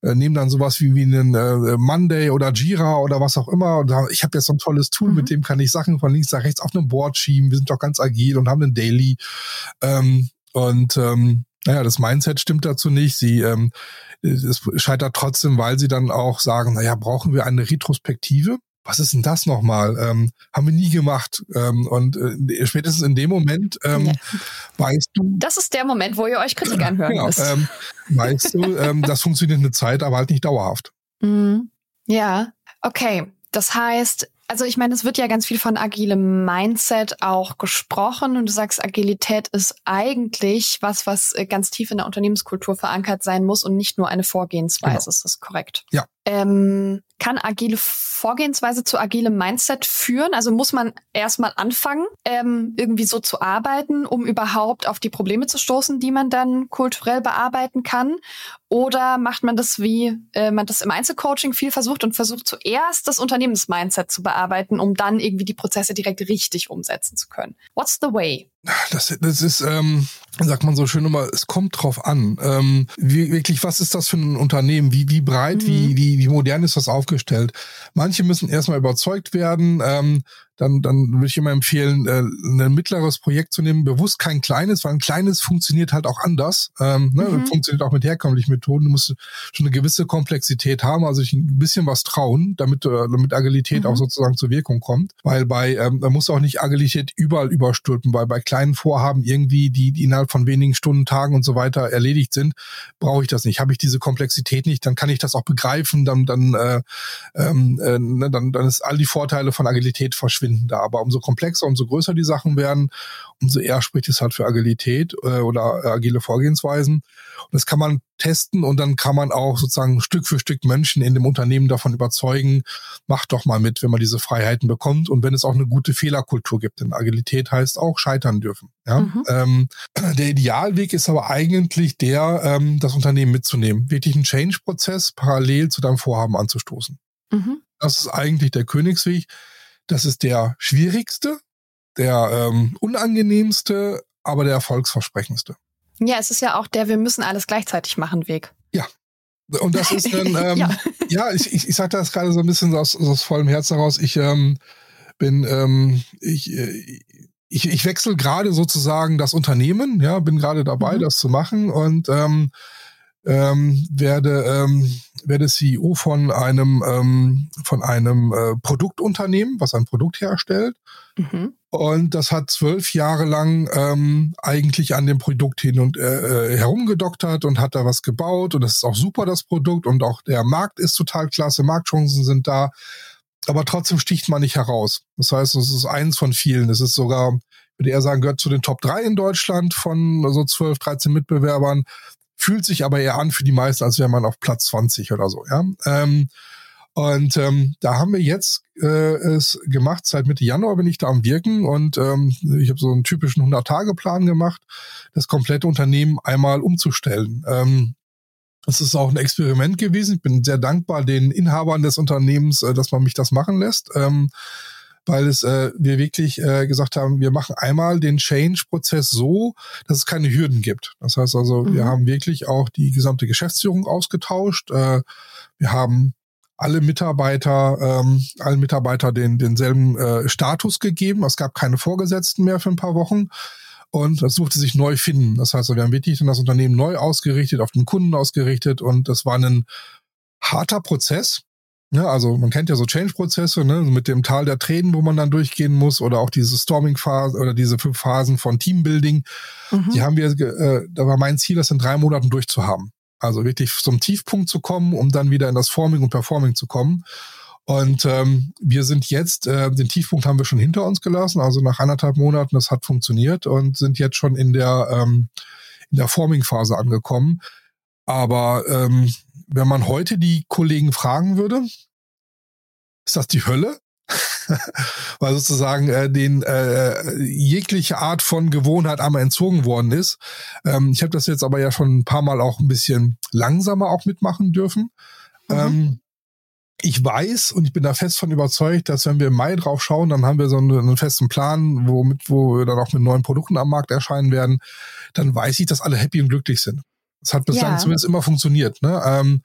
äh, nehmen dann sowas wie, wie einen äh, Monday oder Jira oder was auch immer. Und da, ich habe jetzt so ein tolles Tool, mhm. mit dem kann ich Sachen von links nach rechts auf einem Board schieben. Wir sind doch ganz agil und haben einen Daily. Ähm, und ähm, naja, das Mindset stimmt dazu nicht. Sie ähm, es scheitert trotzdem, weil sie dann auch sagen, naja, brauchen wir eine Retrospektive? Was ist denn das nochmal? Ähm, haben wir nie gemacht. Ähm, und äh, spätestens in dem Moment ähm, ja. weißt du. Das ist der Moment, wo ihr euch Kritik anhören genau, müsst. Ähm, weißt du, ähm, das funktioniert eine Zeit, aber halt nicht dauerhaft. Mhm. Ja, okay. Das heißt, Also ich meine, es wird ja ganz viel von agilem Mindset auch gesprochen und du sagst, Agilität ist eigentlich was, was äh, ganz tief in der Unternehmenskultur verankert sein muss und nicht nur eine Vorgehensweise. Genau. Ist das korrekt? Ja. Ähm, kann agile Vorgehensweise zu agilem Mindset führen? Also muss man erstmal anfangen, ähm, irgendwie so zu arbeiten, um überhaupt auf die Probleme zu stoßen, die man dann kulturell bearbeiten kann? Oder macht man das wie äh, man das im Einzelcoaching viel versucht und versucht zuerst das Unternehmensmindset zu bearbeiten, um dann irgendwie die Prozesse direkt richtig umsetzen zu können? What's the way? Das, das ist, ähm, sagt man so schön immer, es kommt drauf an. Ähm, wie, wirklich, was ist das für ein Unternehmen? Wie, wie breit, mhm. wie, wie, wie modern ist das aufgestellt? Manche müssen erstmal überzeugt werden. Ähm, dann, dann würde ich immer empfehlen, äh, ein mittleres Projekt zu nehmen, bewusst kein kleines, weil ein kleines funktioniert halt auch anders. Ähm, ne? Mhm. Funktioniert auch mit herkömmlichen Methoden. Du musst schon eine gewisse Komplexität haben, also sich ein bisschen was trauen, damit, äh, damit Agilität mhm. auch sozusagen zur Wirkung kommt. Weil bei, ähm, da muss auch nicht Agilität überall überstülpen, weil bei kleinen Vorhaben irgendwie, die, die innerhalb von wenigen Stunden, Tagen und so weiter erledigt sind, brauche ich das nicht. Habe ich diese Komplexität nicht, dann kann ich das auch begreifen, dann, dann, äh, ähm, äh, ne, dann, dann ist all die Vorteile von Agilität verschwinden finden da. Aber umso komplexer, umso größer die Sachen werden, umso eher spricht es halt für Agilität äh, oder agile Vorgehensweisen. Und das kann man testen und dann kann man auch sozusagen Stück für Stück Menschen in dem Unternehmen davon überzeugen, macht doch mal mit, wenn man diese Freiheiten bekommt und wenn es auch eine gute Fehlerkultur gibt. Denn Agilität heißt auch scheitern dürfen. Ja? Mhm. Ähm, der Idealweg ist aber eigentlich der, ähm, das Unternehmen mitzunehmen, wirklich einen Change-Prozess parallel zu deinem Vorhaben anzustoßen. Mhm. Das ist eigentlich der Königsweg. Das ist der schwierigste, der ähm, unangenehmste, aber der erfolgsversprechendste. Ja, es ist ja auch der Wir müssen alles gleichzeitig machen Weg. Ja. Und das ist dann, ähm, ja. ja, ich, ich, ich sage das gerade so ein bisschen aus, aus vollem Herzen heraus. Ich ähm, bin, ähm, ich, äh, ich, ich wechsle gerade sozusagen das Unternehmen, ja, bin gerade dabei, mhm. das zu machen und ähm, ähm, werde, ähm, werde CEO von einem, ähm, von einem äh, Produktunternehmen, was ein Produkt herstellt. Mhm. Und das hat zwölf Jahre lang ähm, eigentlich an dem Produkt hin und äh, äh, herumgedoktert und hat da was gebaut. Und das ist auch super, das Produkt. Und auch der Markt ist total klasse, Marktchancen sind da. Aber trotzdem sticht man nicht heraus. Das heißt, es ist eins von vielen. Es ist sogar, würde eher sagen, gehört zu den Top drei in Deutschland von so 12, 13 Mitbewerbern fühlt sich aber eher an für die meisten, als wäre man auf Platz 20 oder so. Ja. Ähm, und ähm, da haben wir jetzt äh, es gemacht, seit Mitte Januar bin ich da am Wirken und ähm, ich habe so einen typischen 100-Tage-Plan gemacht, das komplette Unternehmen einmal umzustellen. Ähm, das ist auch ein Experiment gewesen. Ich bin sehr dankbar den Inhabern des Unternehmens, äh, dass man mich das machen lässt. Ähm, weil es äh, wir wirklich äh, gesagt haben, wir machen einmal den Change-Prozess so, dass es keine Hürden gibt. Das heißt also, mhm. wir haben wirklich auch die gesamte Geschäftsführung ausgetauscht. Äh, wir haben alle Mitarbeiter, ähm, allen Mitarbeiter den denselben äh, Status gegeben. Es gab keine Vorgesetzten mehr für ein paar Wochen. Und das durfte sich neu finden. Das heißt, wir haben wirklich dann das Unternehmen neu ausgerichtet, auf den Kunden ausgerichtet und das war ein harter Prozess. Ja, also man kennt ja so Change-Prozesse, ne, mit dem Tal der Tränen, wo man dann durchgehen muss, oder auch diese Storming-Phase oder diese fünf Phasen von Teambuilding. Mhm. Die haben wir, äh, da war mein Ziel, das in drei Monaten durchzuhaben. Also wirklich zum Tiefpunkt zu kommen, um dann wieder in das Forming und Performing zu kommen. Und ähm, wir sind jetzt, äh, den Tiefpunkt haben wir schon hinter uns gelassen, also nach anderthalb Monaten, das hat funktioniert und sind jetzt schon in der, ähm, in der Forming-Phase angekommen. Aber ähm, wenn man heute die Kollegen fragen würde, ist das die Hölle? Weil sozusagen äh, den äh, jegliche Art von Gewohnheit einmal entzogen worden ist. Ähm, ich habe das jetzt aber ja schon ein paar Mal auch ein bisschen langsamer auch mitmachen dürfen. Mhm. Ähm, ich weiß und ich bin da fest von überzeugt, dass wenn wir im Mai drauf schauen, dann haben wir so einen, einen, festen Plan, womit, wo wir dann auch mit neuen Produkten am Markt erscheinen werden, dann weiß ich, dass alle happy und glücklich sind. Es hat bislang ja. zumindest immer funktioniert. Ne? Ähm,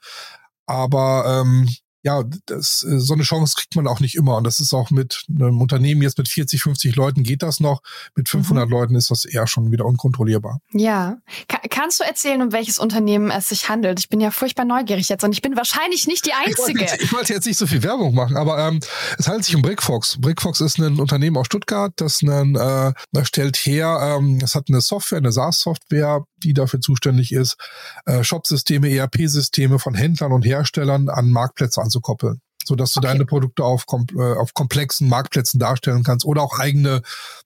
aber ähm, ja, das, äh, so eine Chance kriegt man auch nicht immer. Und das ist auch mit einem Unternehmen jetzt mit 40, 50 Leuten geht das noch. Mit 500 mhm. Leuten ist das eher schon wieder unkontrollierbar. Ja. Ka kannst du erzählen, um welches Unternehmen es sich handelt? Ich bin ja furchtbar neugierig jetzt und ich bin wahrscheinlich nicht die Einzige. Ich wollte, ich wollte jetzt nicht so viel Werbung machen, aber ähm, es handelt sich um Brickfox. Brickfox ist ein Unternehmen aus Stuttgart, das einen, äh, das stellt her, ähm, es hat eine Software, eine SaaS-Software, die dafür zuständig ist, äh, Shop-Systeme, ERP-Systeme von Händlern und Herstellern an Marktplätze anzukoppeln. sodass du okay. deine Produkte auf, äh, auf komplexen Marktplätzen darstellen kannst oder auch eigene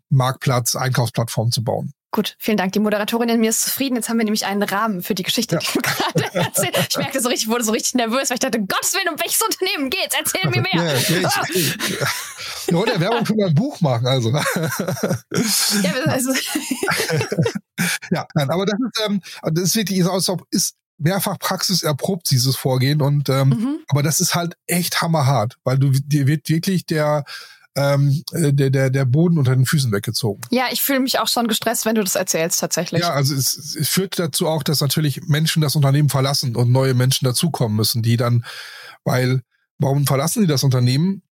Marktplatz, Einkaufsplattformen zu bauen. Gut, vielen Dank. Die Moderatorin in mir ist zufrieden. Jetzt haben wir nämlich einen Rahmen für die Geschichte, ja. die du gerade erzählt Ich merkte so richtig, wurde so richtig nervös, weil ich dachte, Gottes Willen, um welches Unternehmen geht's? Erzähl mir mehr. Ja, ja, ah. ich, ich, wollte Werbung für mein Buch machen, also. ja, also. ja, nein, aber das ist, ähm, das ist wirklich, ist mehrfach Praxis erprobt, dieses Vorgehen. Und ähm, mhm. aber das ist halt echt hammerhart, weil du dir wird wirklich der ähm, äh, der, der, der Boden unter den Füßen weggezogen. Ja, ich fühle mich auch schon gestresst, wenn du das erzählst, tatsächlich. Ja, also es, es führt dazu auch, dass natürlich Menschen das Unternehmen verlassen und neue Menschen dazukommen müssen, die dann, weil, warum verlassen die das Unternehmen?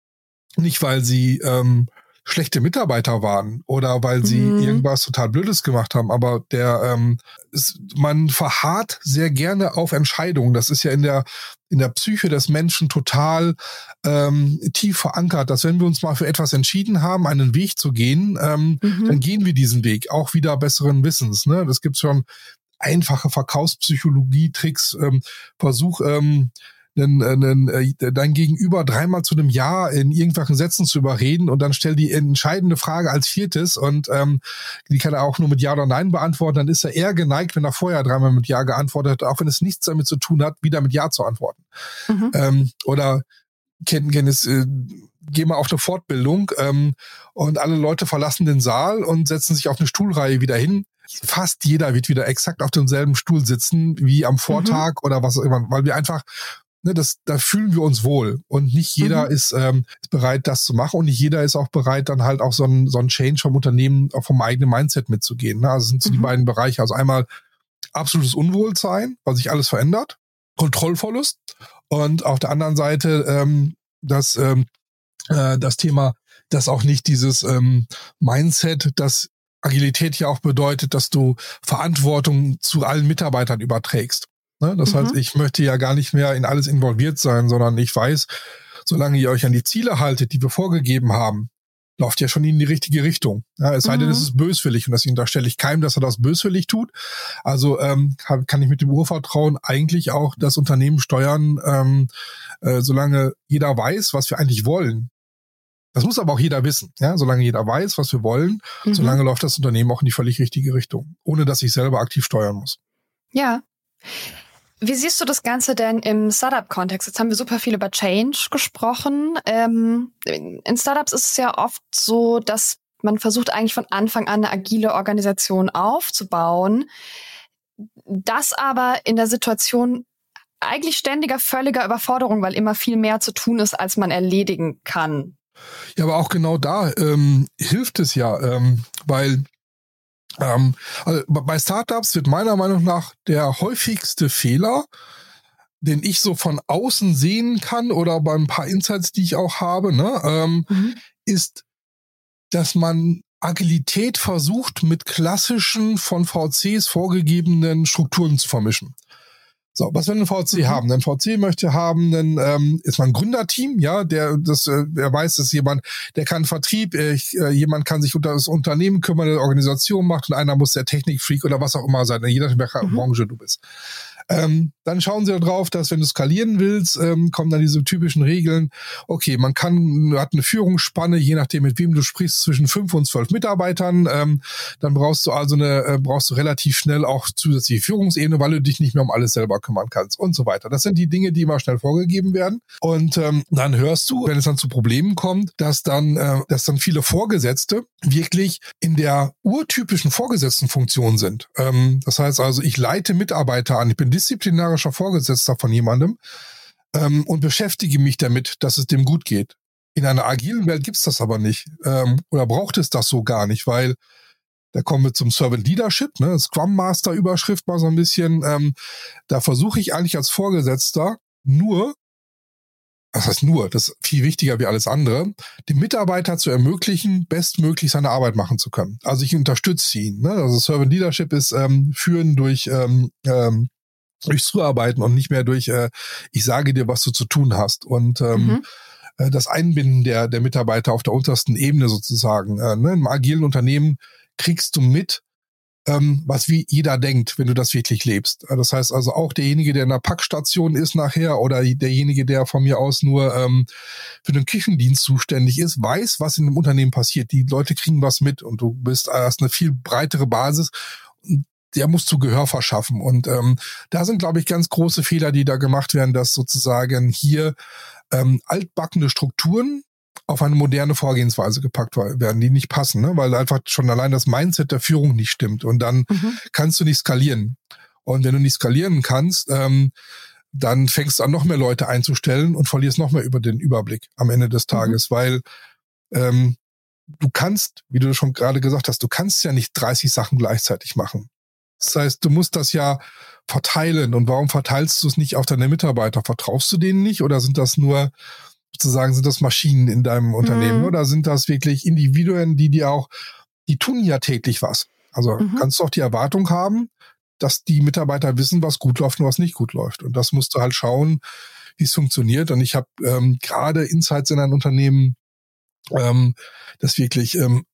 Nicht, weil sie ähm, schlechte Mitarbeiter waren oder weil sie mhm. irgendwas total Blödes gemacht haben, aber der ähm, ist, man verharrt sehr gerne auf Entscheidungen. Das ist ja in der in der Psyche des Menschen total ähm, tief verankert, dass wenn wir uns mal für etwas entschieden haben, einen Weg zu gehen, ähm, mhm. dann gehen wir diesen Weg, auch wieder besseren Wissens. Ne? Das gibt schon einfache Verkaufspsychologie-Tricks. Ähm, Versuch ähm, einen, einen, äh, dein Gegenüber dreimal zu einem Ja in irgendwelchen Sätzen zu überreden und dann stell die entscheidende Frage als viertes und ähm, die kann er auch nur mit Ja oder Nein beantworten, dann ist er eher geneigt, wenn er vorher dreimal mit Ja geantwortet hat, auch wenn es nichts damit zu tun hat, wieder mit Ja zu antworten. Mhm. Ähm, oder kennen, es, äh, geh mal auf eine Fortbildung ähm, und alle Leute verlassen den Saal und setzen sich auf eine Stuhlreihe wieder hin fast jeder wird wieder exakt auf demselben Stuhl sitzen wie am Vortag mhm. oder was auch immer, weil wir einfach ne, das, da fühlen wir uns wohl. Und nicht jeder mhm. ist, ähm, ist bereit, das zu machen und nicht jeder ist auch bereit, dann halt auch so ein, so ein Change vom Unternehmen, auch vom eigenen Mindset mitzugehen. Ne? Also sind so mhm. die beiden Bereiche. Also einmal absolutes Unwohlsein, weil sich alles verändert, Kontrollverlust und auf der anderen Seite ähm, das, ähm, äh, das Thema, dass auch nicht dieses ähm, Mindset, das Agilität ja auch bedeutet, dass du Verantwortung zu allen Mitarbeitern überträgst. Ne? Das mhm. heißt, ich möchte ja gar nicht mehr in alles involviert sein, sondern ich weiß, solange ihr euch an die Ziele haltet, die wir vorgegeben haben, läuft ja schon in die richtige Richtung. Ja, es sei denn, es mhm. ist böswillig und das unterstelle ich keinem, dass er das böswillig tut. Also ähm, kann ich mit dem Urvertrauen eigentlich auch das Unternehmen steuern, ähm, äh, solange jeder weiß, was wir eigentlich wollen. Das muss aber auch jeder wissen. Ja, solange jeder weiß, was wir wollen, mhm. solange läuft das Unternehmen auch in die völlig richtige Richtung, ohne dass ich selber aktiv steuern muss. Ja. Wie siehst du das Ganze denn im Startup-Kontext? Jetzt haben wir super viel über Change gesprochen. Ähm, in Startups ist es ja oft so, dass man versucht eigentlich von Anfang an eine agile Organisation aufzubauen. Das aber in der Situation eigentlich ständiger, völliger Überforderung, weil immer viel mehr zu tun ist, als man erledigen kann. Ja, aber auch genau da ähm, hilft es ja, ähm, weil ähm, also bei Startups wird meiner Meinung nach der häufigste Fehler, den ich so von außen sehen kann oder bei ein paar Insights, die ich auch habe, ne, ähm, mhm. ist, dass man Agilität versucht, mit klassischen von VCs vorgegebenen Strukturen zu vermischen. So, was will ein VC mhm. haben? Ein VC möchte haben, dann ähm, ist man ein Gründerteam, ja, der das, äh, er weiß, dass jemand, der kann Vertrieb, äh, äh, jemand kann sich unter das Unternehmen kümmern, eine Organisation macht und einer muss der Technikfreak oder was auch immer sein, je nachdem, welcher mhm. Branche du bist. Ähm, dann schauen sie darauf, dass wenn du skalieren willst, ähm, kommen dann diese typischen Regeln. Okay, man kann, hat eine Führungsspanne, je nachdem mit wem du sprichst, zwischen fünf und zwölf Mitarbeitern. Ähm, dann brauchst du also eine, äh, brauchst du relativ schnell auch zusätzliche Führungsebene, weil du dich nicht mehr um alles selber kümmern kannst und so weiter. Das sind die Dinge, die immer schnell vorgegeben werden. Und ähm, dann hörst du, wenn es dann zu Problemen kommt, dass dann, äh, dass dann viele Vorgesetzte wirklich in der urtypischen Vorgesetztenfunktion sind. Ähm, das heißt also, ich leite Mitarbeiter an, ich bin disziplinarischer Vorgesetzter von jemandem ähm, und beschäftige mich damit, dass es dem gut geht. In einer agilen Welt gibt's das aber nicht ähm, oder braucht es das so gar nicht, weil da kommen wir zum Servant Leadership, ne, Scrum Master Überschrift mal so ein bisschen. Ähm, da versuche ich eigentlich als Vorgesetzter nur, das heißt nur, das ist viel wichtiger wie alles andere, dem Mitarbeiter zu ermöglichen, bestmöglich seine Arbeit machen zu können. Also ich unterstütze ihn. Ne? Also Servant Leadership ist ähm, führen durch ähm, ähm, durchs Zuarbeiten und nicht mehr durch, äh, ich sage dir, was du zu tun hast. Und ähm, mhm. äh, das Einbinden der, der Mitarbeiter auf der untersten Ebene sozusagen. Äh, ne? Im agilen Unternehmen kriegst du mit, ähm, was wie jeder denkt, wenn du das wirklich lebst. Das heißt also auch derjenige, der in der Packstation ist nachher oder derjenige, der von mir aus nur ähm, für den Küchendienst zuständig ist, weiß, was in dem Unternehmen passiert. Die Leute kriegen was mit und du bist hast eine viel breitere Basis der muss zu Gehör verschaffen. Und ähm, da sind, glaube ich, ganz große Fehler, die da gemacht werden, dass sozusagen hier ähm, altbackene Strukturen auf eine moderne Vorgehensweise gepackt werden, die nicht passen, ne? weil einfach schon allein das Mindset der Führung nicht stimmt. Und dann mhm. kannst du nicht skalieren. Und wenn du nicht skalieren kannst, ähm, dann fängst du an, noch mehr Leute einzustellen und verlierst noch mehr über den Überblick am Ende des mhm. Tages, mhm. weil ähm, du kannst, wie du schon gerade gesagt hast, du kannst ja nicht 30 Sachen gleichzeitig machen. Das heißt, du musst das ja verteilen. Und warum verteilst du es nicht auf deine Mitarbeiter? Vertraust du denen nicht oder sind das nur sozusagen, sind das Maschinen in deinem Unternehmen mhm. oder sind das wirklich Individuen, die dir auch, die tun ja täglich was. Also mhm. kannst du auch die Erwartung haben, dass die Mitarbeiter wissen, was gut läuft und was nicht gut läuft. Und das musst du halt schauen, wie es funktioniert. Und ich habe ähm, gerade Insights in ein Unternehmen, ähm, das wirklich ähm,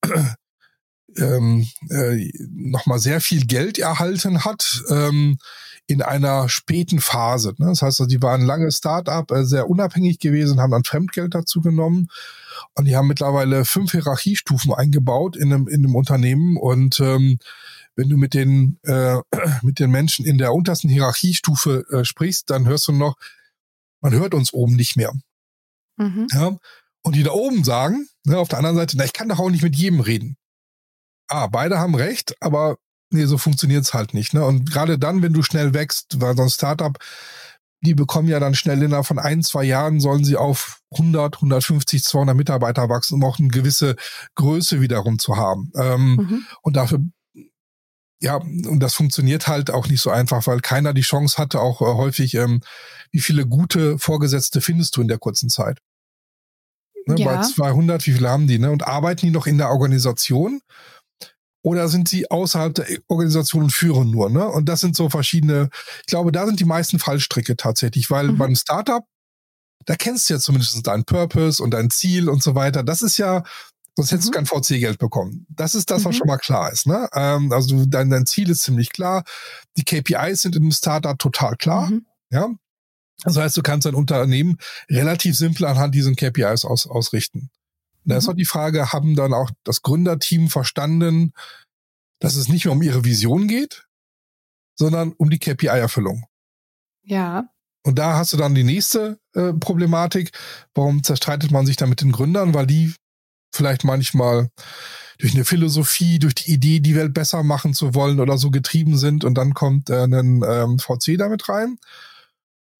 ähm, äh, nochmal sehr viel Geld erhalten hat ähm, in einer späten Phase. Ne? Das heißt, die waren lange Start-up, äh, sehr unabhängig gewesen, haben dann Fremdgeld dazu genommen und die haben mittlerweile fünf Hierarchiestufen eingebaut in einem, in einem Unternehmen und ähm, wenn du mit den äh, mit den Menschen in der untersten Hierarchiestufe äh, sprichst, dann hörst du noch, man hört uns oben nicht mehr. Mhm. Ja? Und die da oben sagen, ne, auf der anderen Seite, na, ich kann doch auch nicht mit jedem reden ah, beide haben recht, aber nee, so funktioniert's halt nicht. Ne? Und gerade dann, wenn du schnell wächst, weil so ein Startup, die bekommen ja dann schnell innerhalb von ein, zwei Jahren sollen sie auf 100, 150, 200 Mitarbeiter wachsen, um auch eine gewisse Größe wiederum zu haben. Ähm, mhm. Und dafür ja, und das funktioniert halt auch nicht so einfach, weil keiner die Chance hatte, auch äh, häufig, ähm, wie viele gute Vorgesetzte findest du in der kurzen Zeit? Ne, ja. Bei 200, wie viele haben die? Ne? Und arbeiten die noch in der Organisation? Oder sind sie außerhalb der Organisation und führen nur? Ne? Und das sind so verschiedene, ich glaube, da sind die meisten Fallstricke tatsächlich, weil mhm. beim Startup, da kennst du ja zumindest deinen Purpose und dein Ziel und so weiter. Das ist ja, sonst hättest mhm. du kein VC-Geld bekommen. Das ist das, was mhm. schon mal klar ist. Ne? Ähm, also dein, dein Ziel ist ziemlich klar. Die KPIs sind in einem Startup total klar. Mhm. Ja. Das heißt, du kannst dein Unternehmen relativ simpel anhand diesen KPIs aus, ausrichten. Da ist mhm. auch die Frage, haben dann auch das Gründerteam verstanden, dass es nicht mehr um ihre Vision geht, sondern um die KPI-Erfüllung. Ja. Und da hast du dann die nächste äh, Problematik. Warum zerstreitet man sich da mit den Gründern? Weil die vielleicht manchmal durch eine Philosophie, durch die Idee, die Welt besser machen zu wollen oder so getrieben sind und dann kommt äh, ein ähm, VC damit rein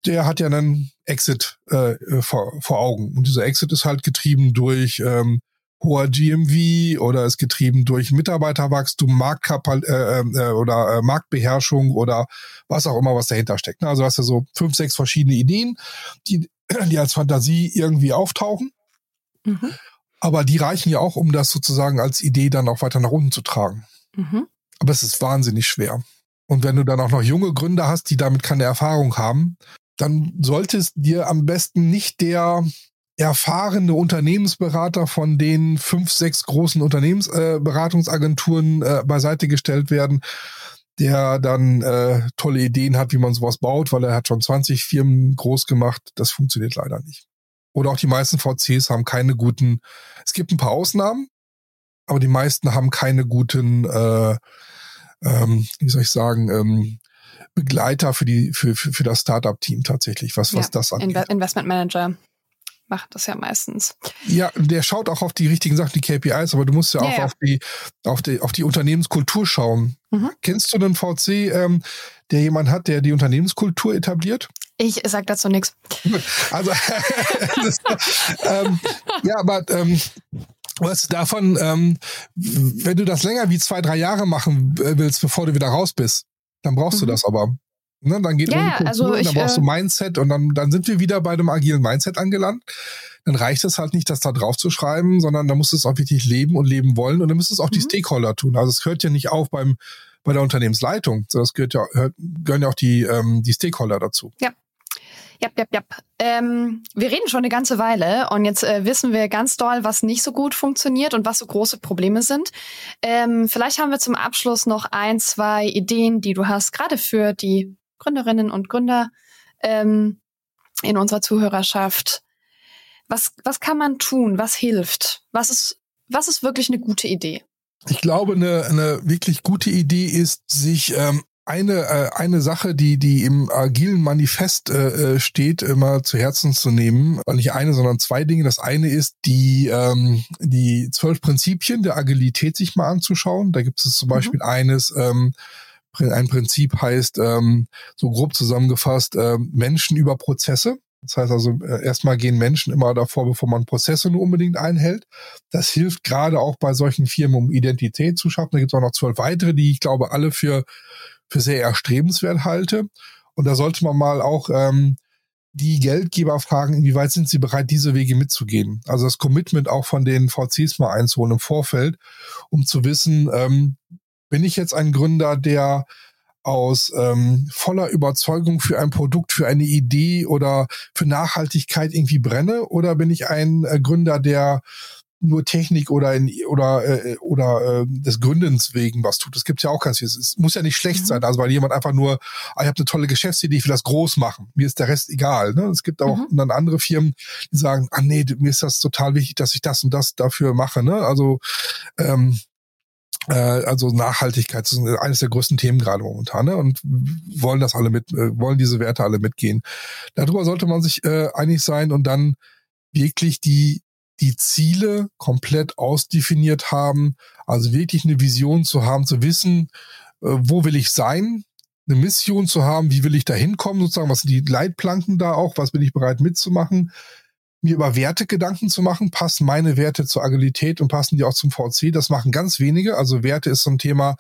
der hat ja einen Exit äh, vor, vor Augen. Und dieser Exit ist halt getrieben durch ähm, hoher GMV oder ist getrieben durch Mitarbeiterwachstum, Marktkapal äh, äh, oder äh, Marktbeherrschung oder was auch immer, was dahinter steckt. Ne? Also hast du so fünf, sechs verschiedene Ideen, die, die als Fantasie irgendwie auftauchen. Mhm. Aber die reichen ja auch, um das sozusagen als Idee dann auch weiter nach unten zu tragen. Mhm. Aber es ist wahnsinnig schwer. Und wenn du dann auch noch junge Gründer hast, die damit keine Erfahrung haben, dann sollte es dir am besten nicht der erfahrene Unternehmensberater von den fünf, sechs großen Unternehmensberatungsagenturen äh, äh, beiseite gestellt werden, der dann äh, tolle Ideen hat, wie man sowas baut, weil er hat schon 20 Firmen groß gemacht. Das funktioniert leider nicht. Oder auch die meisten VCs haben keine guten, es gibt ein paar Ausnahmen, aber die meisten haben keine guten, äh, ähm, wie soll ich sagen, ähm, Begleiter für die für, für, für das Startup-Team tatsächlich, was, was das angeht. Inve Investment Manager macht das ja meistens. Ja, der schaut auch auf die richtigen Sachen, die KPIs, aber du musst ja, ja auch ja. auf die auf die auf die Unternehmenskultur schauen. Mhm. Kennst du einen VC, ähm, der jemand hat, der die Unternehmenskultur etabliert? Ich sag dazu nichts. Also das, ähm, ja, aber ähm, was davon, ähm, wenn du das länger wie zwei, drei Jahre machen willst, bevor du wieder raus bist, dann brauchst mhm. du das aber. Ne, dann geht ja, Kultur, also ich, dann brauchst du äh, Mindset und dann, dann sind wir wieder bei dem agilen Mindset angelangt. Dann reicht es halt nicht, das da drauf zu schreiben, sondern da musst du es auch wirklich leben und leben wollen und dann müssen es auch mhm. die Stakeholder tun. Also es hört ja nicht auf beim bei der Unternehmensleitung, sondern es gehört ja, hört, gehören ja auch die, ähm, die Stakeholder dazu. Ja. Ja, ja, ja. Ähm, wir reden schon eine ganze Weile und jetzt äh, wissen wir ganz doll, was nicht so gut funktioniert und was so große Probleme sind. Ähm, vielleicht haben wir zum Abschluss noch ein, zwei Ideen, die du hast, gerade für die Gründerinnen und Gründer ähm, in unserer Zuhörerschaft. Was, was kann man tun? Was hilft? Was ist, was ist wirklich eine gute Idee? Ich glaube, eine, eine wirklich gute Idee ist, sich ähm, eine, äh, eine Sache, die, die im agilen Manifest äh, äh, steht, immer zu Herzen zu nehmen. Nicht eine, sondern zwei Dinge. Das eine ist, die, ähm, die zwölf Prinzipien der Agilität sich mal anzuschauen. Da gibt es zum mhm. Beispiel eines, ähm, ein Prinzip heißt, ähm, so grob zusammengefasst, äh, Menschen über Prozesse. Das heißt also, äh, erstmal gehen Menschen immer davor, bevor man Prozesse nur unbedingt einhält. Das hilft gerade auch bei solchen Firmen, um Identität zu schaffen. Da gibt es auch noch zwölf weitere, die ich glaube alle für für sehr erstrebenswert halte. Und da sollte man mal auch ähm, die Geldgeber fragen, inwieweit sind sie bereit, diese Wege mitzugehen. Also das Commitment auch von den VCs mal einzuholen im Vorfeld, um zu wissen, ähm, bin ich jetzt ein Gründer, der aus ähm, voller Überzeugung für ein Produkt, für eine Idee oder für Nachhaltigkeit irgendwie brenne? Oder bin ich ein äh, Gründer, der nur Technik oder in, oder äh, oder äh, des Gründens wegen was tut. Das gibt ja auch ganz viel. Es muss ja nicht schlecht mhm. sein, also weil jemand einfach nur, ah, ich habe eine tolle Geschäftsidee, ich will das groß machen. Mir ist der Rest egal. Ne? Es gibt auch mhm. dann andere Firmen, die sagen, ah nee, mir ist das total wichtig, dass ich das und das dafür mache. Ne? Also ähm, äh, also Nachhaltigkeit ist eines der größten Themen gerade momentan ne? und wollen das alle mit, äh, wollen diese Werte alle mitgehen. Darüber sollte man sich äh, einig sein und dann wirklich die die Ziele komplett ausdefiniert haben, also wirklich eine Vision zu haben, zu wissen, äh, wo will ich sein, eine Mission zu haben, wie will ich da hinkommen, sozusagen, was sind die Leitplanken da auch, was bin ich bereit mitzumachen, mir über Werte Gedanken zu machen, passen meine Werte zur Agilität und passen die auch zum VC, das machen ganz wenige, also Werte ist so ein Thema,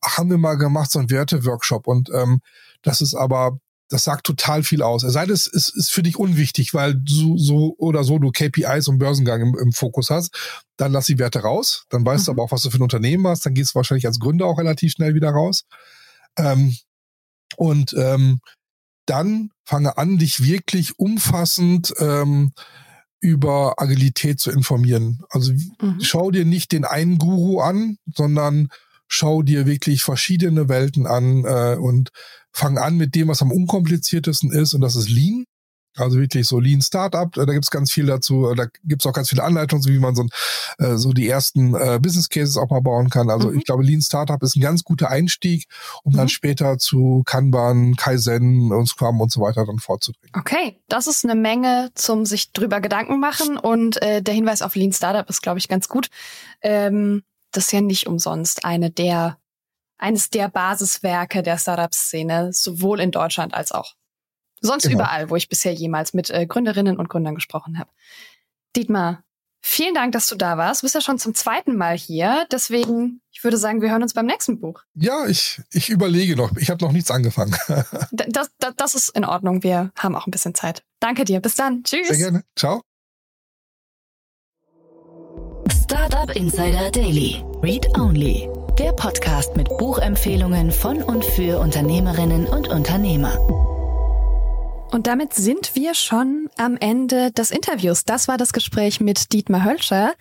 ach, haben wir mal gemacht, so ein Werte-Workshop und ähm, das ist aber das sagt total viel aus. Es sei denn, es ist, ist für dich unwichtig, weil du so oder so du KPIs und Börsengang im, im Fokus hast. Dann lass die Werte raus. Dann weißt mhm. du aber auch, was du für ein Unternehmen hast. Dann gehst du wahrscheinlich als Gründer auch relativ schnell wieder raus. Ähm, und ähm, dann fange an, dich wirklich umfassend ähm, über Agilität zu informieren. Also mhm. schau dir nicht den einen Guru an, sondern schau dir wirklich verschiedene Welten an äh, und fang an mit dem, was am unkompliziertesten ist, und das ist Lean. Also wirklich so Lean Startup, da gibt's ganz viel dazu, da gibt's auch ganz viele Anleitungen, wie man so, äh, so die ersten äh, Business Cases auch mal bauen kann. Also mhm. ich glaube, Lean Startup ist ein ganz guter Einstieg, um mhm. dann später zu Kanban, Kaizen und Scrum und so weiter dann vorzudringen. Okay, das ist eine Menge zum sich drüber Gedanken machen und äh, der Hinweis auf Lean Startup ist, glaube ich, ganz gut. Ähm, das ist ja nicht umsonst eine der, eines der Basiswerke der Startup-Szene, sowohl in Deutschland als auch sonst genau. überall, wo ich bisher jemals mit äh, Gründerinnen und Gründern gesprochen habe. Dietmar, vielen Dank, dass du da warst. Du bist ja schon zum zweiten Mal hier. Deswegen, ich würde sagen, wir hören uns beim nächsten Buch. Ja, ich, ich überlege noch. Ich habe noch nichts angefangen. das, das, das ist in Ordnung. Wir haben auch ein bisschen Zeit. Danke dir. Bis dann. Tschüss. Sehr gerne. Ciao. Startup Insider Daily. Read Only. Der Podcast mit Buchempfehlungen von und für Unternehmerinnen und Unternehmer. Und damit sind wir schon am Ende des Interviews. Das war das Gespräch mit Dietmar Hölscher.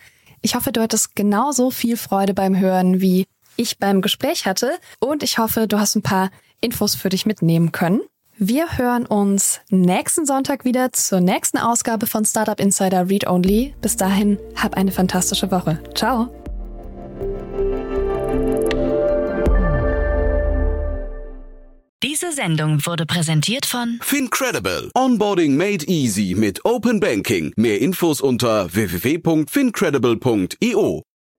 Ich hoffe, du hattest genauso viel Freude beim Hören, wie ich beim Gespräch hatte. Und ich hoffe, du hast ein paar Infos für dich mitnehmen können. Wir hören uns nächsten Sonntag wieder zur nächsten Ausgabe von Startup Insider Read Only. Bis dahin, hab eine fantastische Woche. Ciao. Diese Sendung wurde präsentiert von Fincredible. Onboarding made easy mit Open Banking. Mehr Infos unter www.fincredible.io.